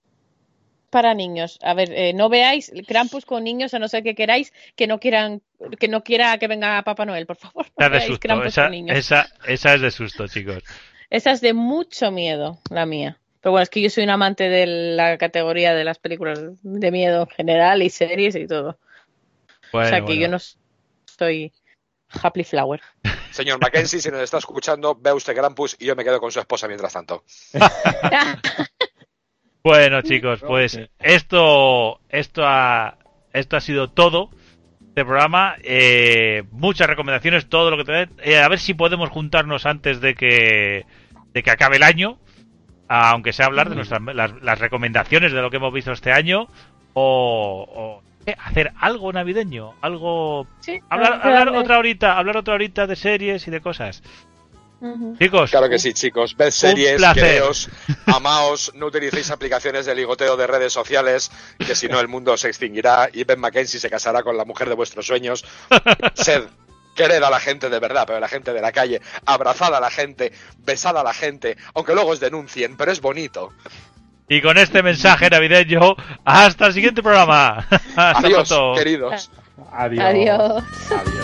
Speaker 4: para niños. A ver, eh, no veáis Krampus con niños a no ser que queráis que no quieran que no quiera que venga Papá Noel, por favor. No
Speaker 1: Esa es de
Speaker 4: veáis
Speaker 1: susto.
Speaker 4: Krampus
Speaker 1: Esa,
Speaker 4: con niños.
Speaker 1: esa, esa es de susto, chicos.
Speaker 4: Esa es de mucho miedo, la mía. Pero bueno, es que yo soy un amante de la categoría de las películas de miedo en general y series y todo.
Speaker 1: Bueno,
Speaker 4: o sea que
Speaker 1: bueno.
Speaker 4: yo no soy Happy Flower.
Speaker 2: Señor Mackenzie, si nos está escuchando, ve usted Krampus y yo me quedo con su esposa mientras tanto. (laughs)
Speaker 1: Bueno, chicos, pues esto, esto ha, esto ha sido todo de programa. Eh, muchas recomendaciones, todo lo que te eh, A ver si podemos juntarnos antes de que, de que acabe el año, aunque sea hablar de nuestras las, las recomendaciones de lo que hemos visto este año o, o, eh, hacer algo navideño, algo
Speaker 4: Sí,
Speaker 1: hablar, hablar otra horita, hablar otra horita de series y de cosas. Chicos,
Speaker 2: Claro que sí, chicos. Ved series, quereos, amaos, no utilicéis aplicaciones de ligoteo de redes sociales, que si no el mundo se extinguirá y Ben Mackenzie se casará con la mujer de vuestros sueños. Sed, quered a la gente de verdad, pero a la gente de la calle, abrazad a la gente, besad a la gente, aunque luego os denuncien, pero es bonito.
Speaker 1: y con este mensaje navideño, hasta el siguiente programa. (laughs) Hasta
Speaker 2: Adiós,
Speaker 1: pronto.
Speaker 2: queridos.
Speaker 3: Adiós.
Speaker 4: Adiós.
Speaker 3: Adiós.